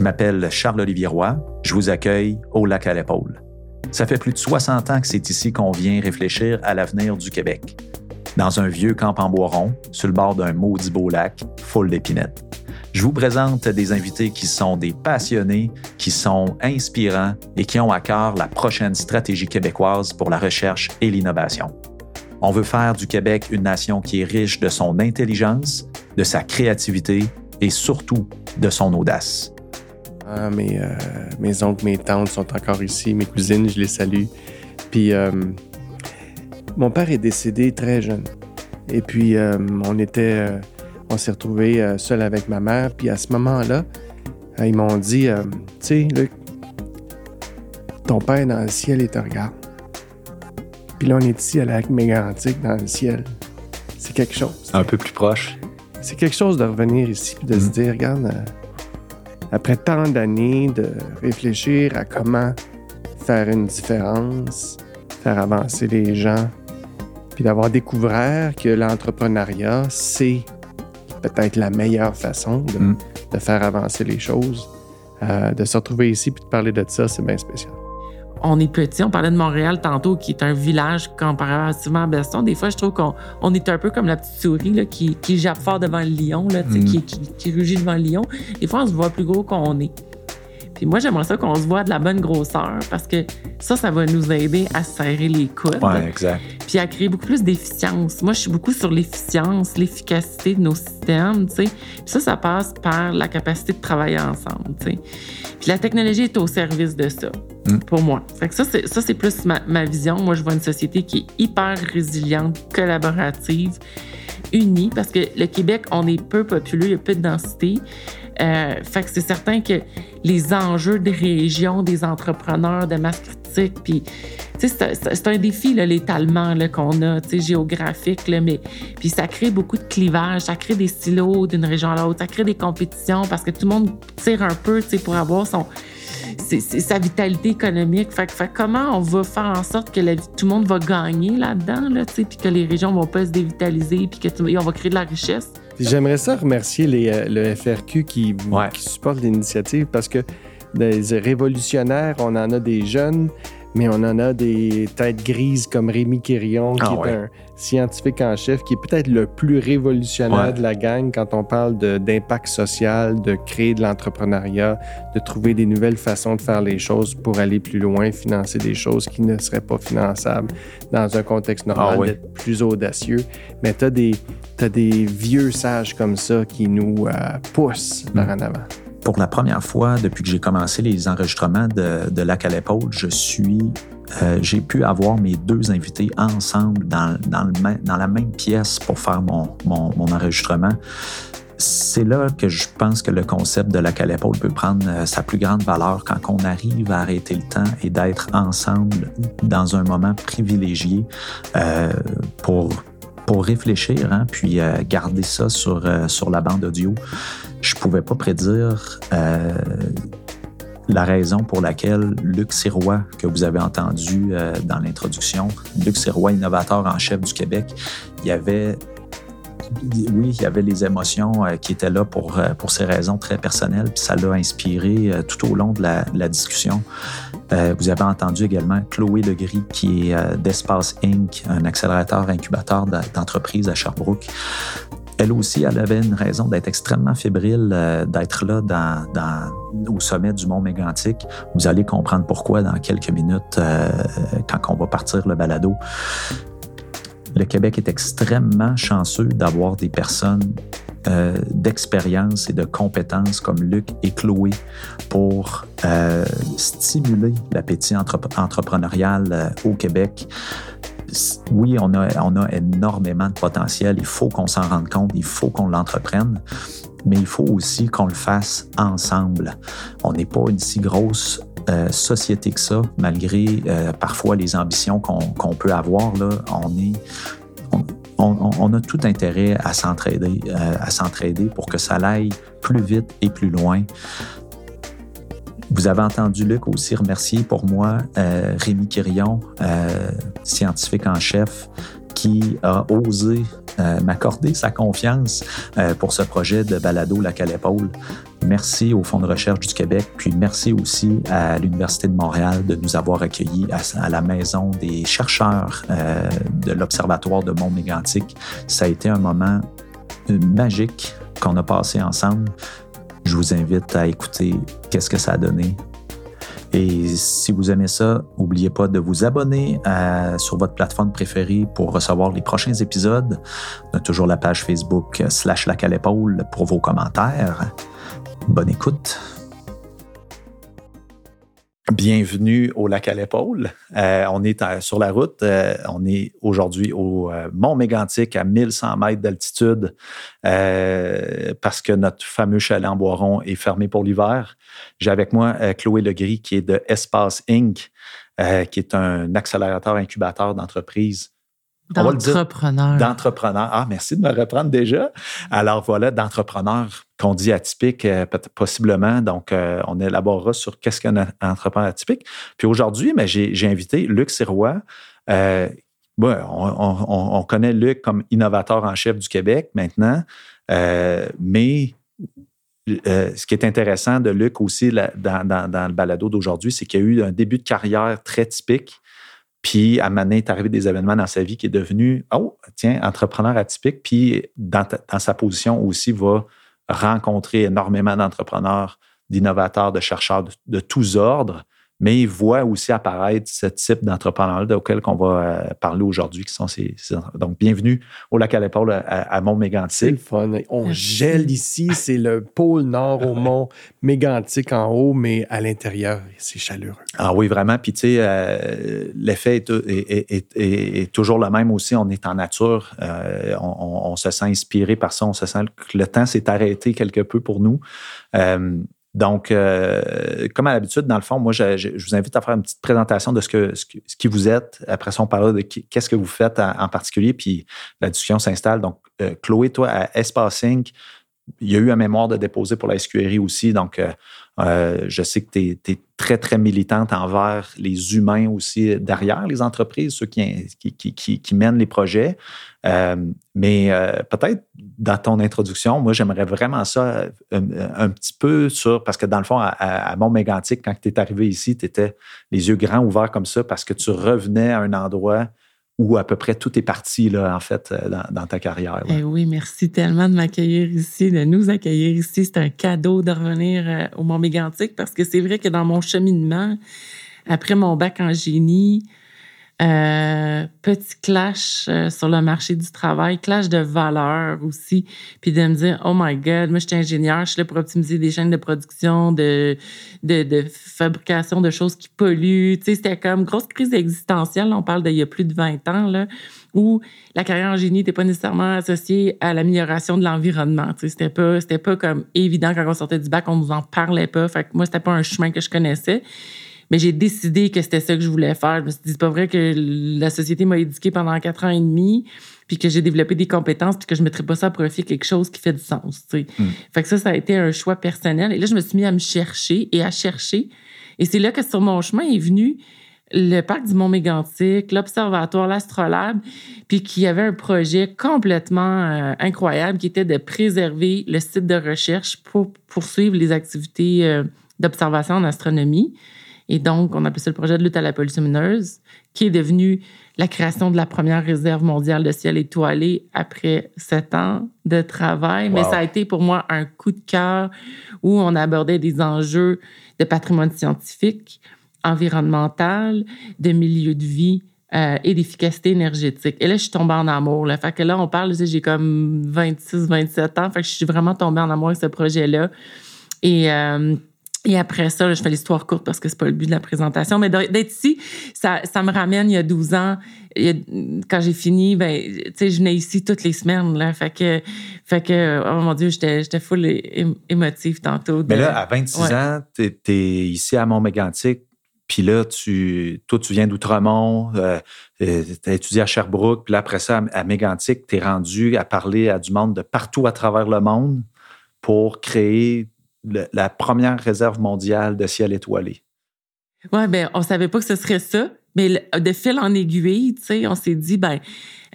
Je m'appelle Charles-Olivier Roy. Je vous accueille au lac à l'épaule. Ça fait plus de 60 ans que c'est ici qu'on vient réfléchir à l'avenir du Québec. Dans un vieux camp en bois rond, sur le bord d'un maudit beau lac, full d'épinettes. Je vous présente des invités qui sont des passionnés, qui sont inspirants et qui ont à cœur la prochaine stratégie québécoise pour la recherche et l'innovation. On veut faire du Québec une nation qui est riche de son intelligence, de sa créativité et surtout de son audace. Ah, mes, euh, mes oncles, mes tantes sont encore ici, mes cousines, je les salue. Puis, euh, mon père est décédé très jeune. Et puis, euh, on était, on s'est retrouvés seul avec ma mère. Puis, à ce moment-là, ils m'ont dit, tu sais, Luc, ton père dans le ciel, il te regarde. Puis là, on est ici à la Mégantic dans le ciel. C'est quelque chose. Un peu plus proche. C'est quelque chose de revenir ici et de se mm. dire, regarde, après tant d'années de réfléchir à comment faire une différence, faire avancer les gens, puis d'avoir découvert que l'entrepreneuriat, c'est peut-être la meilleure façon de, mm. faire avancer les choses. Euh, de se retrouver ici puis de parler de ça, c'est bien spécial on est petit. On parlait de Montréal tantôt, qui est un village comparativement à Beston. Des fois, je trouve qu'on on est un peu comme la petite souris là, qui, qui jappe fort devant le lion, là, mm. qui, qui, qui, rugit devant le lion. Des fois, on se voit plus gros qu'on est. Puis moi, j'aimerais ça qu'on se voit de la bonne grosseur parce que ça, ça va nous aider à serrer les coudes. Ouais, exact. Puis à créer beaucoup plus d'efficience. Moi, je suis beaucoup sur l'efficience, l'efficacité de nos systèmes, tu sais. Puis ça, ça passe par la capacité de travailler ensemble, tu sais. Puis la technologie est au service de ça, mm. pour moi. Fait que ça, c'est, ça, c'est plus ma, ma vision. Moi, je vois une société qui est hyper résiliente, collaborative, unie, parce que le Québec, on est peu populeux, il y a peu de densité. Euh, fait que c'est certain que les enjeux des régions, des entrepreneurs, de masse critique, puis c'est un défi l'étalement qu'on a, géographique, là, mais puis ça crée beaucoup de clivages, ça crée des silos d'une région à l'autre, ça crée des compétitions parce que tout le monde tire un peu, pour avoir son sa vitalité économique. Fait, fait, comment on va faire en sorte que tout le monde va gagner là-dedans, là, puis que les régions vont pas se dévitaliser, puis qu'on va créer de la richesse? J'aimerais ça remercier les, euh, le FRQ qui, qui supporte l'initiative parce que des révolutionnaires, on en a des jeunes, mais on en a des têtes grises comme Rémi Quirion, qui ah est un scientifique en chef, qui est peut-être le plus révolutionnaire de la gang quand on parle d'impact social, de créer de l'entrepreneuriat, de trouver des nouvelles façons de faire les choses pour aller plus loin, financer des choses qui ne seraient pas finançables dans un contexte normal, ah d'être plus audacieux. Mais tu as des, des vieux sages comme ça qui nous euh, poussent vers mm. en avant pour la première fois depuis que j'ai commencé les enregistrements de, de Lac à l'épaule, je suis, euh, j'ai pu avoir mes deux invités ensemble dans, la même pièce pour faire mon, enregistrement. C'est là que je pense que le concept de Lac à l'épaule peut prendre euh, sa plus grande valeur quand on arrive à arrêter le temps et d'être ensemble dans un moment privilégié euh, pour réfléchir, hein, puis garder ça sur, la bande audio, je pouvais pas prédire la raison pour laquelle Luc Sirois, que vous avez entendu dans l'introduction, Luc Sirois, innovateur en chef du Québec, il y avait oui, il y avait les émotions qui étaient là pour, pour ces raisons très personnelles, puis ça l'a inspiré tout au long de la, discussion. Euh, vous avez entendu également Chloé Legris, qui est euh, d'Espace Inc., un accélérateur incubateur d'entreprise à Sherbrooke. Elle aussi, elle avait une raison d'être extrêmement fébrile, euh, d'être là au sommet du mont Mégantic. Vous allez comprendre pourquoi dans quelques minutes quand on va partir le balado. Le Québec est extrêmement chanceux d'avoir des personnes euh, d'expérience et de compétences comme Luc et Chloé pour euh, stimuler l'appétit entrepreneurial euh, au Québec. Oui, on a, on a énormément de potentiel. Il faut qu'on s'en rende compte, il faut qu'on l'entreprenne, mais il faut aussi qu'on le fasse ensemble. On n'est pas une si grosse société que ça, malgré parfois les ambitions qu'on peut avoir. Là, on est on, a tout intérêt à s'entraider, euh, à s'entraider pour que ça aille plus vite et plus loin. Vous avez entendu Luc aussi remercier pour moi euh, Rémi Quirion, euh, scientifique en chef, qui a osé m'accorder sa confiance pour ce projet de balado La Calépaule. Merci au Fonds de recherche du Québec, puis merci aussi à l'Université de Montréal de nous avoir accueillis à, la maison des chercheurs de l'Observatoire de Mont-Mégantic. Ça a été un moment magique qu'on a passé ensemble. Je vous invite à écouter qu'est-ce que ça a donné. Et si vous aimez ça, n'oubliez pas de vous abonner sur votre plateforme préférée pour recevoir les prochains épisodes. On a toujours la page Facebook slash la pour vos commentaires. Bonne écoute. Bienvenue au lac à l'épaule. Euh, on est sur la route. Euh, on est aujourd'hui au euh, Mont Mégantic à 1100 mètres d'altitude parce que notre fameux chalet en Boiron est fermé pour l'hiver. J'ai avec moi Chloé Legris qui est de Espace Inc., qui est un accélérateur incubateur d'entreprise D'entrepreneur. D'entrepreneur. Ah, merci de me reprendre déjà. Alors voilà, d'entrepreneur qu'on dit atypique, euh, possiblement. Donc, euh, on élaborera sur qu'est-ce qu'un entrepreneur atypique. Puis aujourd'hui, mais j'ai invité Luc Sirois. Euh, on, connaît Luc comme innovateur en chef du Québec maintenant, mais ce qui est intéressant de Luc aussi dans, dans le balado d'aujourd'hui, c'est qu'il y a eu un début de carrière très typique puis, à donné, est arrivé des événements dans sa vie qui est devenu, oh, tiens, entrepreneur atypique. Puis, dans, dans sa position aussi, va rencontrer énormément d'entrepreneurs, d'innovateurs, de chercheurs de tous ordres mais il voit aussi apparaître ce type d'entrepreneurs auquel on va euh, parler aujourd'hui, qui sont ces, Donc, bienvenue au lac à l'épaule à, Mont-Mégantic. C'est le fun. On gèle ici, c'est le pôle nord au Mont Mégantic en haut, mais à l'intérieur, c'est chaleureux. Ah oui, vraiment. Puis, tu sais, euh, l'effet est, toujours le même aussi. On est en nature. Euh, on, se sent inspiré par ça. On se sent que le temps s'est arrêté quelque peu pour nous. Donc, euh, comme à l'habitude, dans le fond, moi, je, vous invite à faire une petite présentation de ce, que, ce, qui vous êtes. Après ça, on parlera de qu'est-ce que vous faites en, particulier, puis la discussion s'installe. Donc, euh, Chloé, toi, à Espace il y a eu un mémoire de déposer pour la SQRI aussi. Donc, euh, euh, je sais que tu es, très, très militante envers les humains aussi derrière les entreprises, ceux qui, qui, mènent les projets. Euh, mais euh, peut-être dans ton introduction, moi, j'aimerais vraiment ça un, petit peu sur, parce que dans le fond, à, Mont-Mégantic, quand tu es arrivé ici, tu étais les yeux grands ouverts comme ça parce que tu revenais à un endroit où à peu près tout est parti, là, en fait, euh, dans, ta carrière. Eh oui, merci tellement de m'accueillir ici, de nous accueillir ici. C'est un cadeau de revenir euh, au Mont-Mégantic parce que c'est vrai que dans mon cheminement, après mon bac en génie, euh, petit clash euh, sur le marché du travail, clash de valeurs aussi, puis de me dire oh my god, moi je suis ingénieur, je suis là pour optimiser des chaînes de production, de de, fabrication de choses qui polluent. Tu sais, c'était comme grosse crise existentielle. On parle d'il y a plus de 20 ans là, où la carrière en génie n'était pas nécessairement associée à l'amélioration de l'environnement. Tu sais, c'était pas c'était pas comme évident quand on sortait du bac, on nous en parlait pas. Fait que moi c'était pas un chemin que je connaissais. Mais j'ai décidé que c'était ça que je voulais faire. Je me suis dit, c'est pas vrai que la société m'a éduqué pendant quatre ans et demi, puis que j'ai développé des compétences, puis que je ne mettrais pas ça à profit quelque chose qui fait du sens. Tu sais. Hmm. Fait que ça, ça a été un choix personnel. Et là, je me suis mis à me chercher et à chercher. Et c'est là que sur mon chemin est venu le parc du Mont-Mégantic, l'Observatoire, l'Astrolabe, puis qu'il y avait un projet complètement euh, incroyable qui était de préserver le site de recherche pour poursuivre les activités euh, d'observation en astronomie. Et donc, on appelait ça le projet de lutte à la pollution mineuse, qui est devenu la création de la première réserve mondiale de ciel étoilé après sept ans de travail. Mais ça a été pour moi un coup de cœur où on abordait des enjeux de patrimoine scientifique, environnemental, de milieu de vie euh, et d'efficacité énergétique. Et là, je suis tombée en amour. Là. Fait que là, on parle, j'ai comme 26, 27 ans. Fait que je suis vraiment tombée en amour avec ce projet-là. Et euh, et après ça, je fais l'histoire courte parce que c'est pas le but de la présentation, mais d'être ici, ça, ça me ramène il y a 12 ans. quand j'ai fini, ben, tu sais, je venais ici toutes les semaines, là. Fait que, fait que, oh mon Dieu, j'étais full émotive tantôt. Mais là, à 26 ans, tu es, ici à Mont-Mégantic, puis là, tu, toi, tu viens d'Outremont, euh, euh tu as étudié à Sherbrooke, puis là, après ça, à Mégantic, tu es rendu à parler à du monde de partout à travers le monde pour créer la première réserve mondiale de ciel étoilé. Oui, ben on savait pas que ce serait ça, mais de fil en aiguille, tu sais, on s'est dit, ben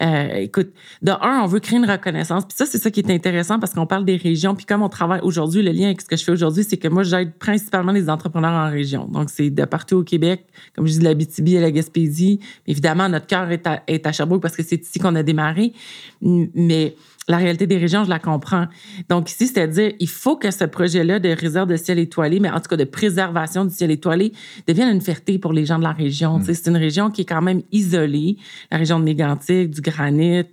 Euh, écoute, de un, on veut créer une reconnaissance. Puis ça, c'est ça qui est intéressant parce qu'on parle des régions. Puis comme on travaille aujourd'hui, le lien avec ce que je fais aujourd'hui, c'est que moi, j'aide principalement les entrepreneurs en région. Donc, c'est de partout au Québec, comme je dis, de la BTB à la Gaspésie. Évidemment, notre cœur est à, est à Sherbrooke parce que c'est ici qu'on a démarré. Mais la réalité des régions, je la comprends. Donc ici, c'est-à-dire, il faut que ce projet-là de réserve de ciel étoilé, mais en tout cas de préservation du ciel étoilé, devienne une fierté pour les gens de la région. Mm. C'est une région qui est quand même isolée, la région de Mégantic, du granit.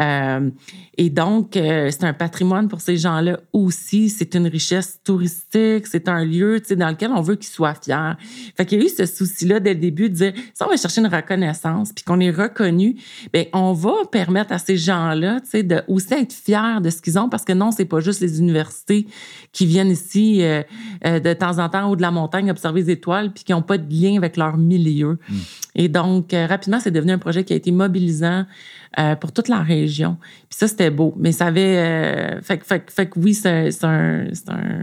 Euh, et donc, euh, c'est un patrimoine pour ces gens-là aussi. C'est une richesse touristique. C'est un lieu dans lequel on veut qu'ils soient fiers. Fait qu'il y a eu ce souci-là dès le début de dire, si on va chercher une reconnaissance, puis qu'on est reconnu, bien, on va permettre à ces gens-là de aussi être fiers de ce qu'ils ont parce que non, c'est pas juste les universités qui viennent ici euh, euh, de temps en temps au de la montagne observer les étoiles puis qui n'ont pas de lien avec leur milieu. Mm. Et donc, rapidement, c'est devenu un projet qui a été mobilisant euh, pour toute la région. Puis ça, c'était beau. Mais ça avait. Euh, fait, fait, fait, que oui, c'est un, un,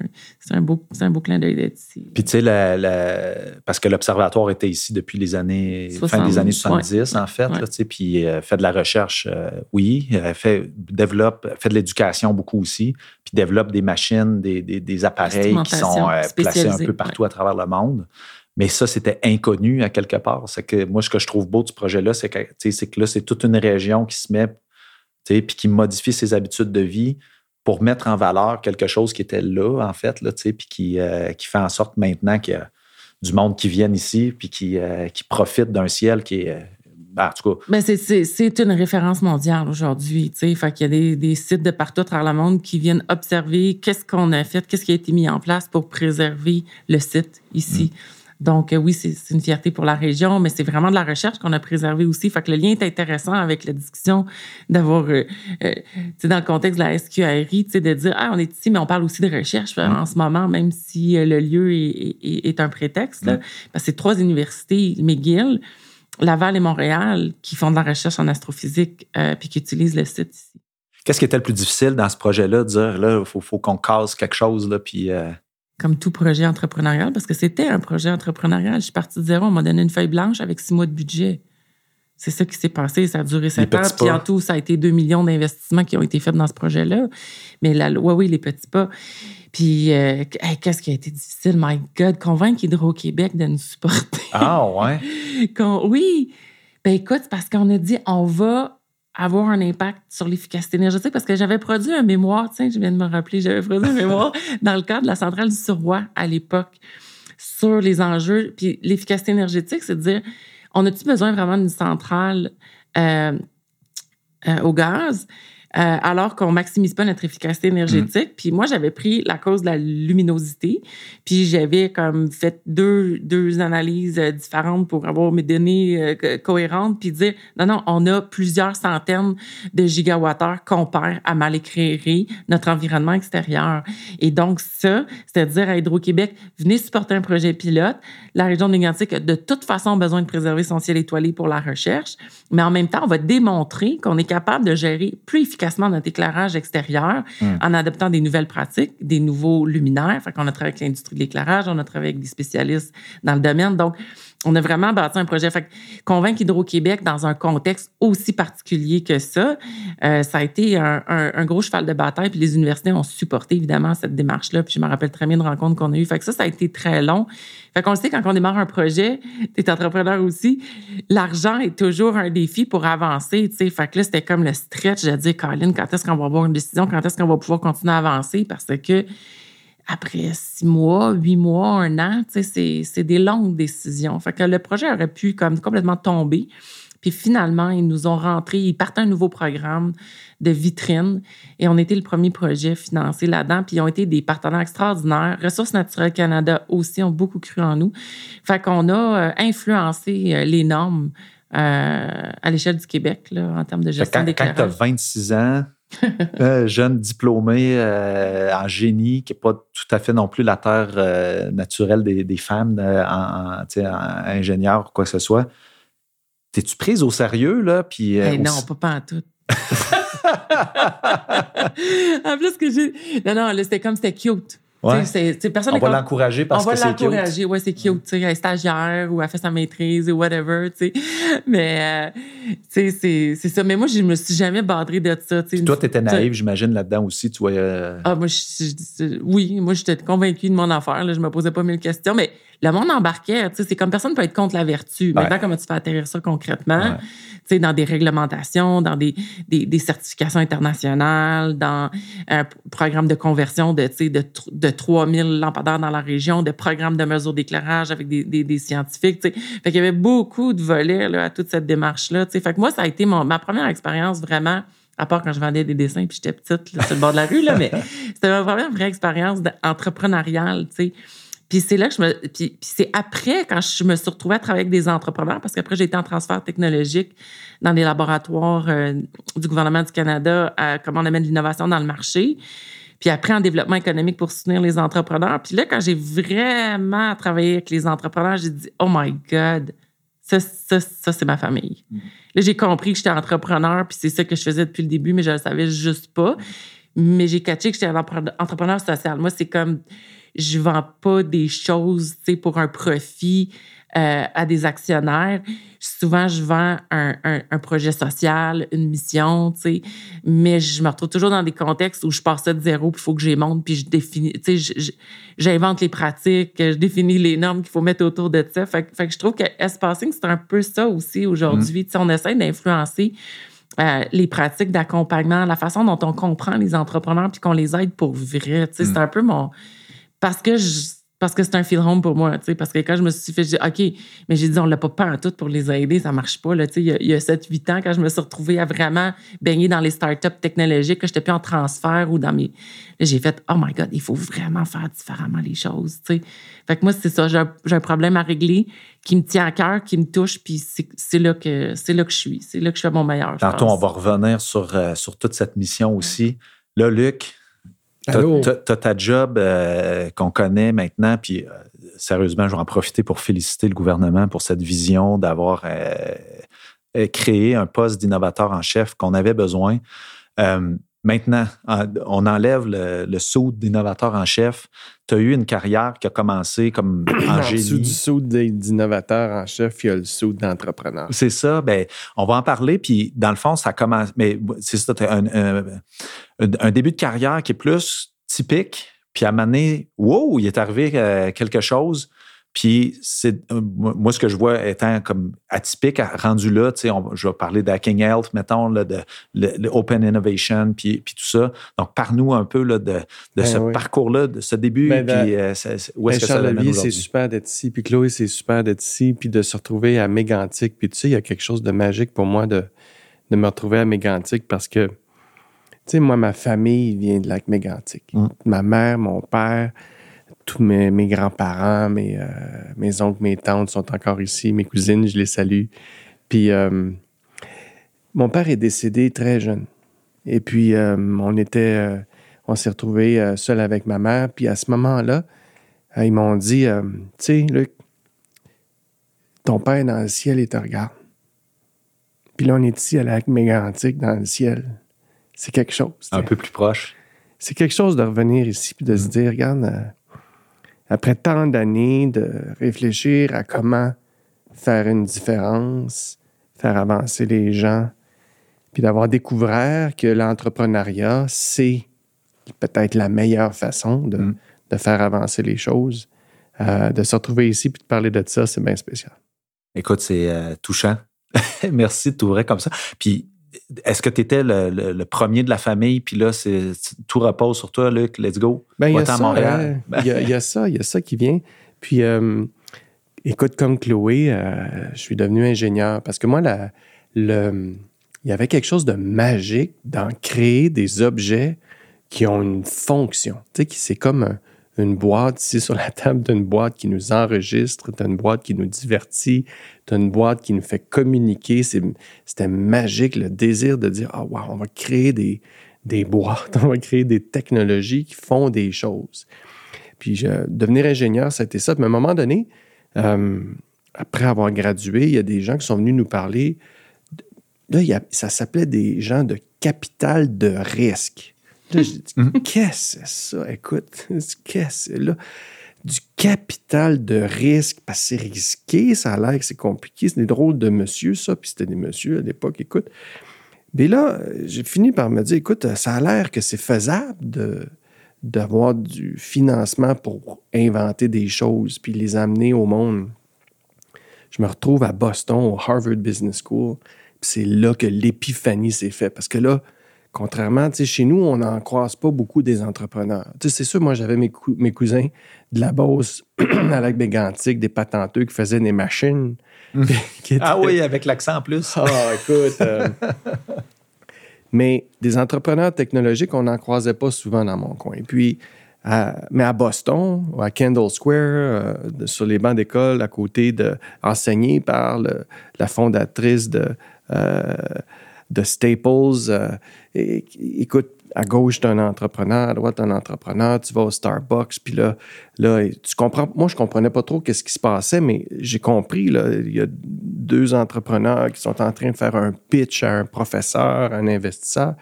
un, beau, un beau clin d'œil d'être ici. Puis tu sais, parce que l'Observatoire était ici depuis les années. fin des années 70, en fait. Là, puis euh, fait de la recherche, oui. fait, développe, fait de l'éducation beaucoup aussi. Puis développe des machines, des, des, des appareils qui sont placés un peu partout à travers le monde. Mais ça, c'était inconnu à quelque part. C'est que moi, ce que je trouve beau du projet-là, c'est que, c'est que là, c'est toute une région qui se met, puis qui modifie ses habitudes de vie pour mettre en valeur quelque chose qui était là, en fait, là, puis qui, euh, qui fait en sorte maintenant qu'il y a du monde qui vient ici, puis qui, euh, qui profite d'un ciel qui est. Ben, en tout cas. Mais c'est une référence mondiale aujourd'hui. Fait qu'il y a des, des, sites de partout à travers le monde qui viennent observer qu'est-ce qu'on a fait, qu'est-ce qui a été mis en place pour préserver le site ici. Mm. Donc, euh, oui, c'est une fierté pour la région, mais c'est vraiment de la recherche qu'on a préservé aussi. Fait que le lien est intéressant avec la discussion d'avoir, euh, euh dans le contexte de la SQRI, de dire, ah, on est ici, mais on parle aussi de recherche en ce moment, même si le lieu est, est, un prétexte. Mm. parce que c'est trois universités, McGill, Laval et Montréal, qui font de la recherche en astrophysique euh, puis qui utilisent le site ici. Qu'est-ce qui était le plus difficile dans ce projet-là, de dire, là, il faut, faut qu'on casse quelque chose, là, puis comme tout projet entrepreneurial, parce que c'était un projet entrepreneurial. Je suis partie de zéro, on m'a donné une feuille blanche avec six mois de budget. C'est ça qui s'est passé. Ça a duré sept ans. Puis en tout, ça a été deux millions d'investissements qui ont été faits dans ce projet-là. Mais la loi, oui, les petits pas. Puis, euh, qu'est-ce qui a été difficile? My God, convaincre Hydro-Québec de nous supporter. Ah, ouais? oui. Ben écoute, parce qu'on a dit, on va avoir un impact sur l'efficacité énergétique parce que j'avais produit un mémoire, tiens, je viens de me rappeler, j'avais produit un mémoire dans le cadre de la centrale du Surroi à l'époque sur les enjeux. Puis l'efficacité énergétique, c'est de dire, on a-tu besoin vraiment d'une centrale euh, euh, au gaz? Euh, alors qu'on maximise pas notre efficacité énergétique. Mm. Puis moi, j'avais pris la cause de la luminosité, puis j'avais comme fait deux, deux analyses euh, différentes pour avoir mes données euh, cohérentes, puis dire, non, non, on a plusieurs centaines de gigawattheures qu'on perd à mal éclairer notre environnement extérieur. Et donc ça, c'est-à-dire à Hydro-Québec, venez supporter un projet pilote. La région de Mégantic a de toute façon besoin de préserver son ciel étoilé pour la recherche, mais en même temps, on va démontrer qu'on est capable de gérer plus efficacement notre éclairage extérieur hmm. en adoptant des nouvelles pratiques, des nouveaux luminaires. Fait qu'on a travaillé avec l'industrie de l'éclairage, on a travaillé avec des spécialistes dans le domaine. Donc, on a vraiment bâti un projet. Fait convaincre Hydro-Québec dans un contexte aussi particulier que ça, euh, ça a été un, gros cheval de bataille. Puis les universités ont supporté évidemment cette démarche-là. Puis je me rappelle très bien de rencontres qu'on a eues. Fait que ça, ça a été très long. Fait qu'on sait, quand on démarre un projet, tu es entrepreneur aussi, l'argent est toujours un défi pour avancer. sais. Fait que là, c'était comme le stretch de dire, Colin, quand est-ce qu'on va avoir une décision? Quand est-ce qu'on va pouvoir continuer à avancer? Parce que après six mois, huit mois, un an, c'est des longues décisions. Fait que le projet aurait pu comme complètement tomber. Puis finalement, ils nous ont rentré, ils partent un nouveau programme de vitrine et on était le premier projet financé là-dedans. Puis ils ont été des partenaires extraordinaires. Ressources naturelles Canada aussi ont beaucoup cru en nous. Fait qu'on a euh, influencé euh, les normes euh, à l'échelle du Québec là, en termes de gestion des Quand tu as 26 ans, jeune diplômé euh, en génie, qui n'est pas tout à fait non plus la terre euh, naturelle des, femmes euh, en, ingénieur ou quoi que ce soit. T'es-tu prise au sérieux, là? Puis, non, pas, pas en tout. en plus que j'ai. Non, non, c'était comme c'était cute. personne on va l'encourager parce que c'est cute. On va l'encourager, ouais, c'est cute, tu sais, stagiaire ou elle fait sa maîtrise ou whatever, tu sais. Mais, euh, tu sais, c'est ça. Mais moi, je me suis jamais badré de ça, tu. Toi, t'étais naïve, j'imagine, là-dedans aussi, tu voyais... Euh, ah, moi, je, oui, moi, j'étais convaincue de mon affaire, là, je me posais pas mille questions, mais le monde embarquait, tu sais, c'est comme personne peut être contre la vertu. Maintenant, comment tu fais atterrir ça concrètement? Tu sais, dans des réglementations, dans des, des, certifications internationales, dans un programme de conversion de, tu sais, de, de 3000 lampadaires dans la région, de programmes de mesures d'éclairage avec des, des, des, scientifiques, tu sais. Fait qu'il y avait beaucoup de volets, là, à toute cette démarche-là, tu sais. Fait que moi, ça a été mon, ma première expérience vraiment à part quand je vendais des dessins puis j'étais petite là, sur le bord de la rue, là, mais c'était ma première vraie expérience entrepreneuriale, tu sais. Puis c'est là que je me. Puis, c'est après, quand je me suis retrouvée à travailler avec des entrepreneurs, parce qu'après, j'ai été en transfert technologique dans les laboratoires euh, du gouvernement du Canada à comment on amène l'innovation dans le marché. Puis après, en développement économique pour soutenir les entrepreneurs. Puis là, quand j'ai vraiment travaillé avec les entrepreneurs, j'ai dit, oh my God, ça, ça, ça c'est ma famille. Mm. Là, j'ai compris que j'étais entrepreneur, puis c'est ça que je faisais depuis le début, mais je ne le savais juste pas. Mais j'ai catché que j'étais entrepreneur social. Moi, c'est comme je vends pas des choses pour un profit euh, à des actionnaires. Souvent, je vends un, un, projet social, une mission, mais je me retrouve toujours dans des contextes où je pars ça de zéro, puis il faut que j'y monte, puis je définis, j'invente les pratiques, je définis les normes qu'il faut mettre autour de ça. Fait, fait que je trouve que S-Passing, c'est un peu ça aussi aujourd'hui. Mmh. On essaie d'influencer euh, les pratiques d'accompagnement, la façon dont on comprend les entrepreneurs puis qu'on les aide pour vrai. C'est mmh. un peu mon parce que parce que c'est un feel home pour moi, tu sais, parce que quand je me suis fait, j'ai OK, mais j'ai dit, on l'a pas peur en tout pour les aider, ça marche pas, là, tu sais, il y a, 7-8 ans, quand je me suis retrouvée à vraiment baigner dans les startups technologiques, que j'étais plus en transfert ou dans mes... j'ai fait, oh my God, il faut vraiment faire différemment les choses, tu sais. Fait que moi, c'est ça, j'ai un, problème à régler qui me tient à cœur, qui me touche, puis c'est là, que, là que je suis, c'est là que je fais mon meilleur. Tantôt, on va revenir sur, euh, sur toute cette mission aussi. Là, Luc, tu as, ta job euh, qu'on connaît maintenant, puis euh, sérieusement, je vais en profiter pour féliciter le gouvernement pour cette vision d'avoir euh, créé un poste d'innovateur en chef qu'on avait besoin. Maintenant, on enlève le, saut d'innovateur en chef. Tu as eu une carrière qui a commencé comme en génie. En du saut d'innovateur en chef, il y a le saut d'entrepreneur. C'est ça. Ben, on va en parler. Puis, dans le fond, ça commence. Mais c'est ça, un, un, début de carrière qui est plus typique. Puis, à un moment donné, wow, il est arrivé euh, quelque chose puis, c'est euh, moi, ce que je vois étant comme atypique, rendu là, tu sais, je vais parler d'Hacking Health, mettons, là, de, l'Open Innovation, puis, puis tout ça. Donc, parle-nous un peu là, de, de ben ce parcours-là, de ce début, ben, puis euh, où est-ce ben, que ça l'amène c'est super d'être ici, puis Chloé, c'est super d'être ici, puis de se retrouver à Mégantic. Puis tu sais, il y a quelque chose de magique pour moi de, de me retrouver à Mégantic parce que, sais, moi, ma famille vient de lac Mégantic. Mmh. Ma mère, mon père, tous mes, grands-parents, mes, euh, mes oncles, mes tantes sont encore ici, mes cousines, je les salue. Puis euh, mon père est décédé très jeune. Et puis euh, on était, on s'est retrouvés seul avec ma mère. Puis à ce moment-là, ils m'ont dit, tu sais, Luc, ton père dans le ciel et te regarde. Puis là, on est ici à la mégantique dans le ciel. C'est quelque chose. Un peu plus proche. C'est quelque chose de revenir ici puis de se dire, regarde, après tant d'années de réfléchir à comment faire une différence, faire avancer les gens, puis d'avoir découvert que l'entrepreneuriat, c'est peut-être la meilleure façon de, mm. faire avancer les choses. Euh, de se retrouver ici puis de parler de ça, c'est bien spécial. Écoute, c'est euh, touchant. Merci de t'ouvrir comme ça. Puis est-ce que tu étais le, premier de la famille, puis là, c'est, tout repose sur toi, Luc, let's go. Ben, il y, a ça, Montréal. il, y a, ça, il y a ça qui vient. Puis, euh, écoute, comme Chloé, euh, je suis devenu ingénieur parce que moi, le, il y avait quelque chose de magique dans créer des objets qui ont une fonction. Tu sais, c'est comme un, une boîte ici sur la table, d'une boîte qui nous enregistre, d'une boîte qui nous divertit, d'une boîte qui nous fait communiquer. C'était magique le désir de dire Ah, wow, on va créer des, boîtes, on va créer des technologies qui font des choses. Puis je, devenir ingénieur, ça a été ça. Mais à un moment donné, euh, après avoir gradué, il y a des gens qui sont venus nous parler. Là, ça s'appelait des gens de capital de risque. Là, mm-hmm. qu'est-ce que c'est ça? Écoute, qu'est-ce que c'est là? Du capital de risque, parce que c'est risqué, ça a l'air que c'est compliqué. C'est des drôles de monsieur, ça, puis c'était des messieurs à l'époque, écoute. Mais là, j'ai fini par me dire, écoute, ça a l'air que c'est faisable de, d'avoir du financement pour inventer des choses puis les amener au monde. Je me retrouve à Boston, au Harvard Business School. C'est là que l'épiphanie s'est faite. Parce que là, contrairement, chez nous, on n'en croise pas beaucoup des entrepreneurs. C'est sûr, moi, j'avais mes, cousins de la Beauce à Lac Bégantic, des patenteux qui faisaient des machines. Ah oui, avec l'accent en plus. Ah, écoute. Euh, mais des entrepreneurs technologiques, on n'en croisait pas souvent dans mon coin. Puis, mais à Boston, à Kendall Square, euh, sur les bancs d'école, à côté de, enseigné par la fondatrice de, euh, de Staples. Euh, écoute, à gauche, tu un entrepreneur, à droite, un entrepreneur, tu vas au Starbucks, puis là, là, tu comprends. Moi, je comprenais pas trop qu'est-ce qui se passait, mais j'ai compris, là, il y a deux entrepreneurs qui sont en train de faire un pitch à un professeur, un investisseur.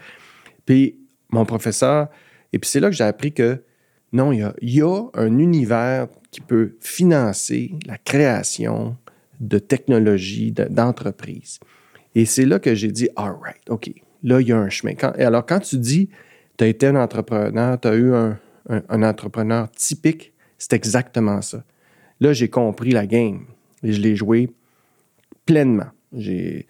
Puis mon professeur, et puis c'est là que j'ai appris que non, il y, a, un univers qui peut financer la création de technologies, d'entreprises. Et c'est là que j'ai dit, all right, OK, là, il y a un chemin. et alors, quand tu dis, tu as été un entrepreneur, tu as eu un, entrepreneur typique, c'est exactement ça. Là, j'ai compris la game et je l'ai joué pleinement. J'ai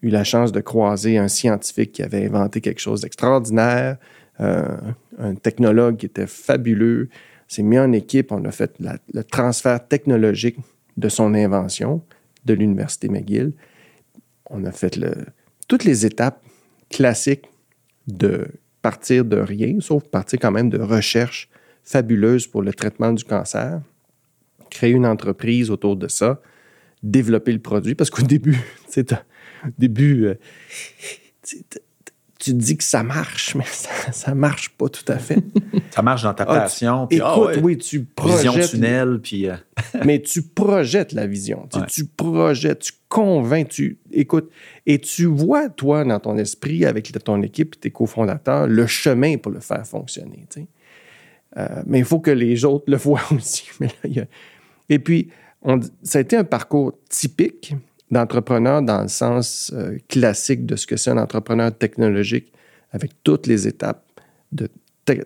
eu la chance de croiser un scientifique qui avait inventé quelque chose d'extraordinaire, euh, un technologue qui était fabuleux. s'est mis en équipe, on a fait le transfert technologique de son invention de l'Université McGill. On a fait toutes les étapes classiques de partir de rien, sauf partir quand même de recherche fabuleuse pour le traitement du cancer, créer une entreprise autour de ça, développer le produit, parce qu'au début, tu au début, euh, tu dis que ça marche, mais ça, ne marche pas tout à fait. ça marche dans ta ah, passion. puis, ah écoute, oui, tu projettes. Vision tunnel, puis. Euh, mais tu projettes la vision. Tu projettes, tu convaincs, tu écoutes. Et tu vois, toi, dans ton esprit, avec ton équipe et tes cofondateurs, le chemin pour le faire fonctionner. Euh, mais il faut que les autres le voient aussi. Et puis, ça a été un parcours typique d'entrepreneur dans le sens euh, classique de ce que c'est un entrepreneur technologique, avec toutes les étapes de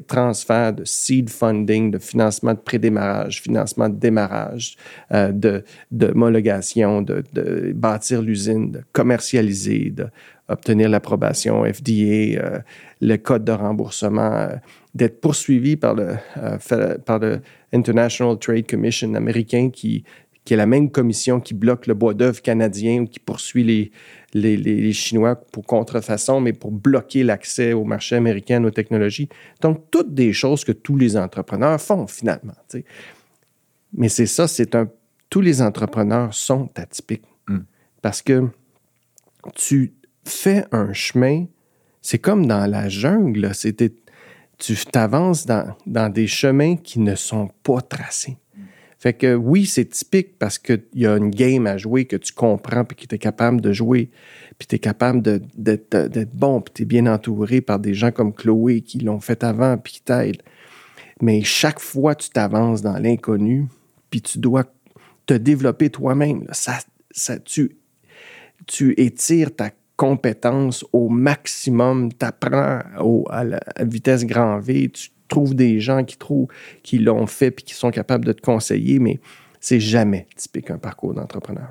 transfert, de seed funding, de financement de prédémarrage, financement de démarrage, euh, de d'homologation, de, de, bâtir l'usine, de commercialiser, d'obtenir l'approbation FDA, euh, le code de remboursement, d'être poursuivi par le, par le International Trade Commission américain qui qui est la même commission qui bloque le bois d'œuvre canadien ou qui poursuit les, les, Chinois pour contrefaçon, mais pour bloquer l'accès au marché américain, aux technologies. Donc, toutes des choses que tous les entrepreneurs font finalement. Mais c'est ça, c'est un. Tous les entrepreneurs sont atypiques. Hmm. Parce que tu fais un chemin, c'est comme dans la jungle, tu t'avances dans, dans des chemins qui ne sont pas tracés. Fait que oui, c'est typique parce qu'il y a une game à jouer que tu comprends puis que tu es capable de jouer, puis tu es capable d'être bon, puis tu es bien entouré par des gens comme Chloé qui l'ont fait avant puis qui t'aident. Mais chaque fois tu t'avances dans l'inconnu, puis tu dois te développer toi-même. Ça, ça, tu, tu étires ta compétence au maximum, tu apprends à la vitesse grand V, tu trouves des gens qui trouvent, qui l'ont fait puis qui sont capables de te conseiller, mais c'est jamais typique un parcours d'entrepreneur.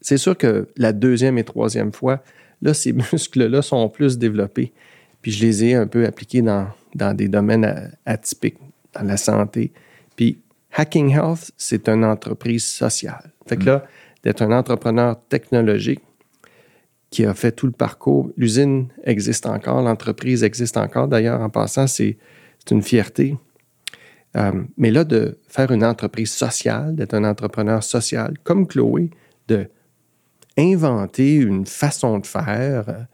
C'est sûr que la deuxième et troisième fois, là, ces muscles-là sont plus développés. Puis je les ai un peu appliqués dans, dans des domaines atypiques, dans la santé. Puis Hacking Health, c'est une entreprise sociale. Fait que mm. là, d'être un entrepreneur technologique, qui a fait tout le parcours. L'usine existe encore, l'entreprise existe encore. D'ailleurs, en passant, c'est une fierté. Euh, mais là, de faire une entreprise sociale, d'être un entrepreneur social, comme Chloé, de inventer une façon de faire. Euh,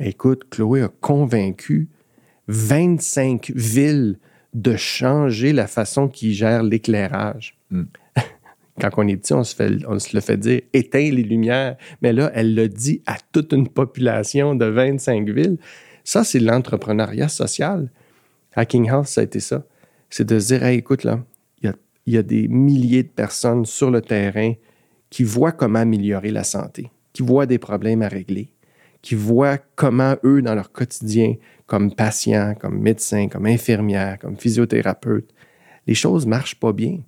écoute, Chloé a convaincu 25 villes de changer la façon qu'ils gèrent l'éclairage. Hmm quand on est petit, on se, le fait dire éteins les lumières. Mais là, elle l'a dit à toute une population de 25 villes. Ça, c'est l'entrepreneuriat social. Hacking Health, ça a été ça. C'est de dire, écoute, là, il y a, des milliers de personnes sur le terrain qui voient comment améliorer la santé, qui voient des problèmes à régler, qui voient comment eux, dans leur quotidien, comme patients, comme médecins, comme infirmières, comme physiothérapeutes, les choses marchent pas bien.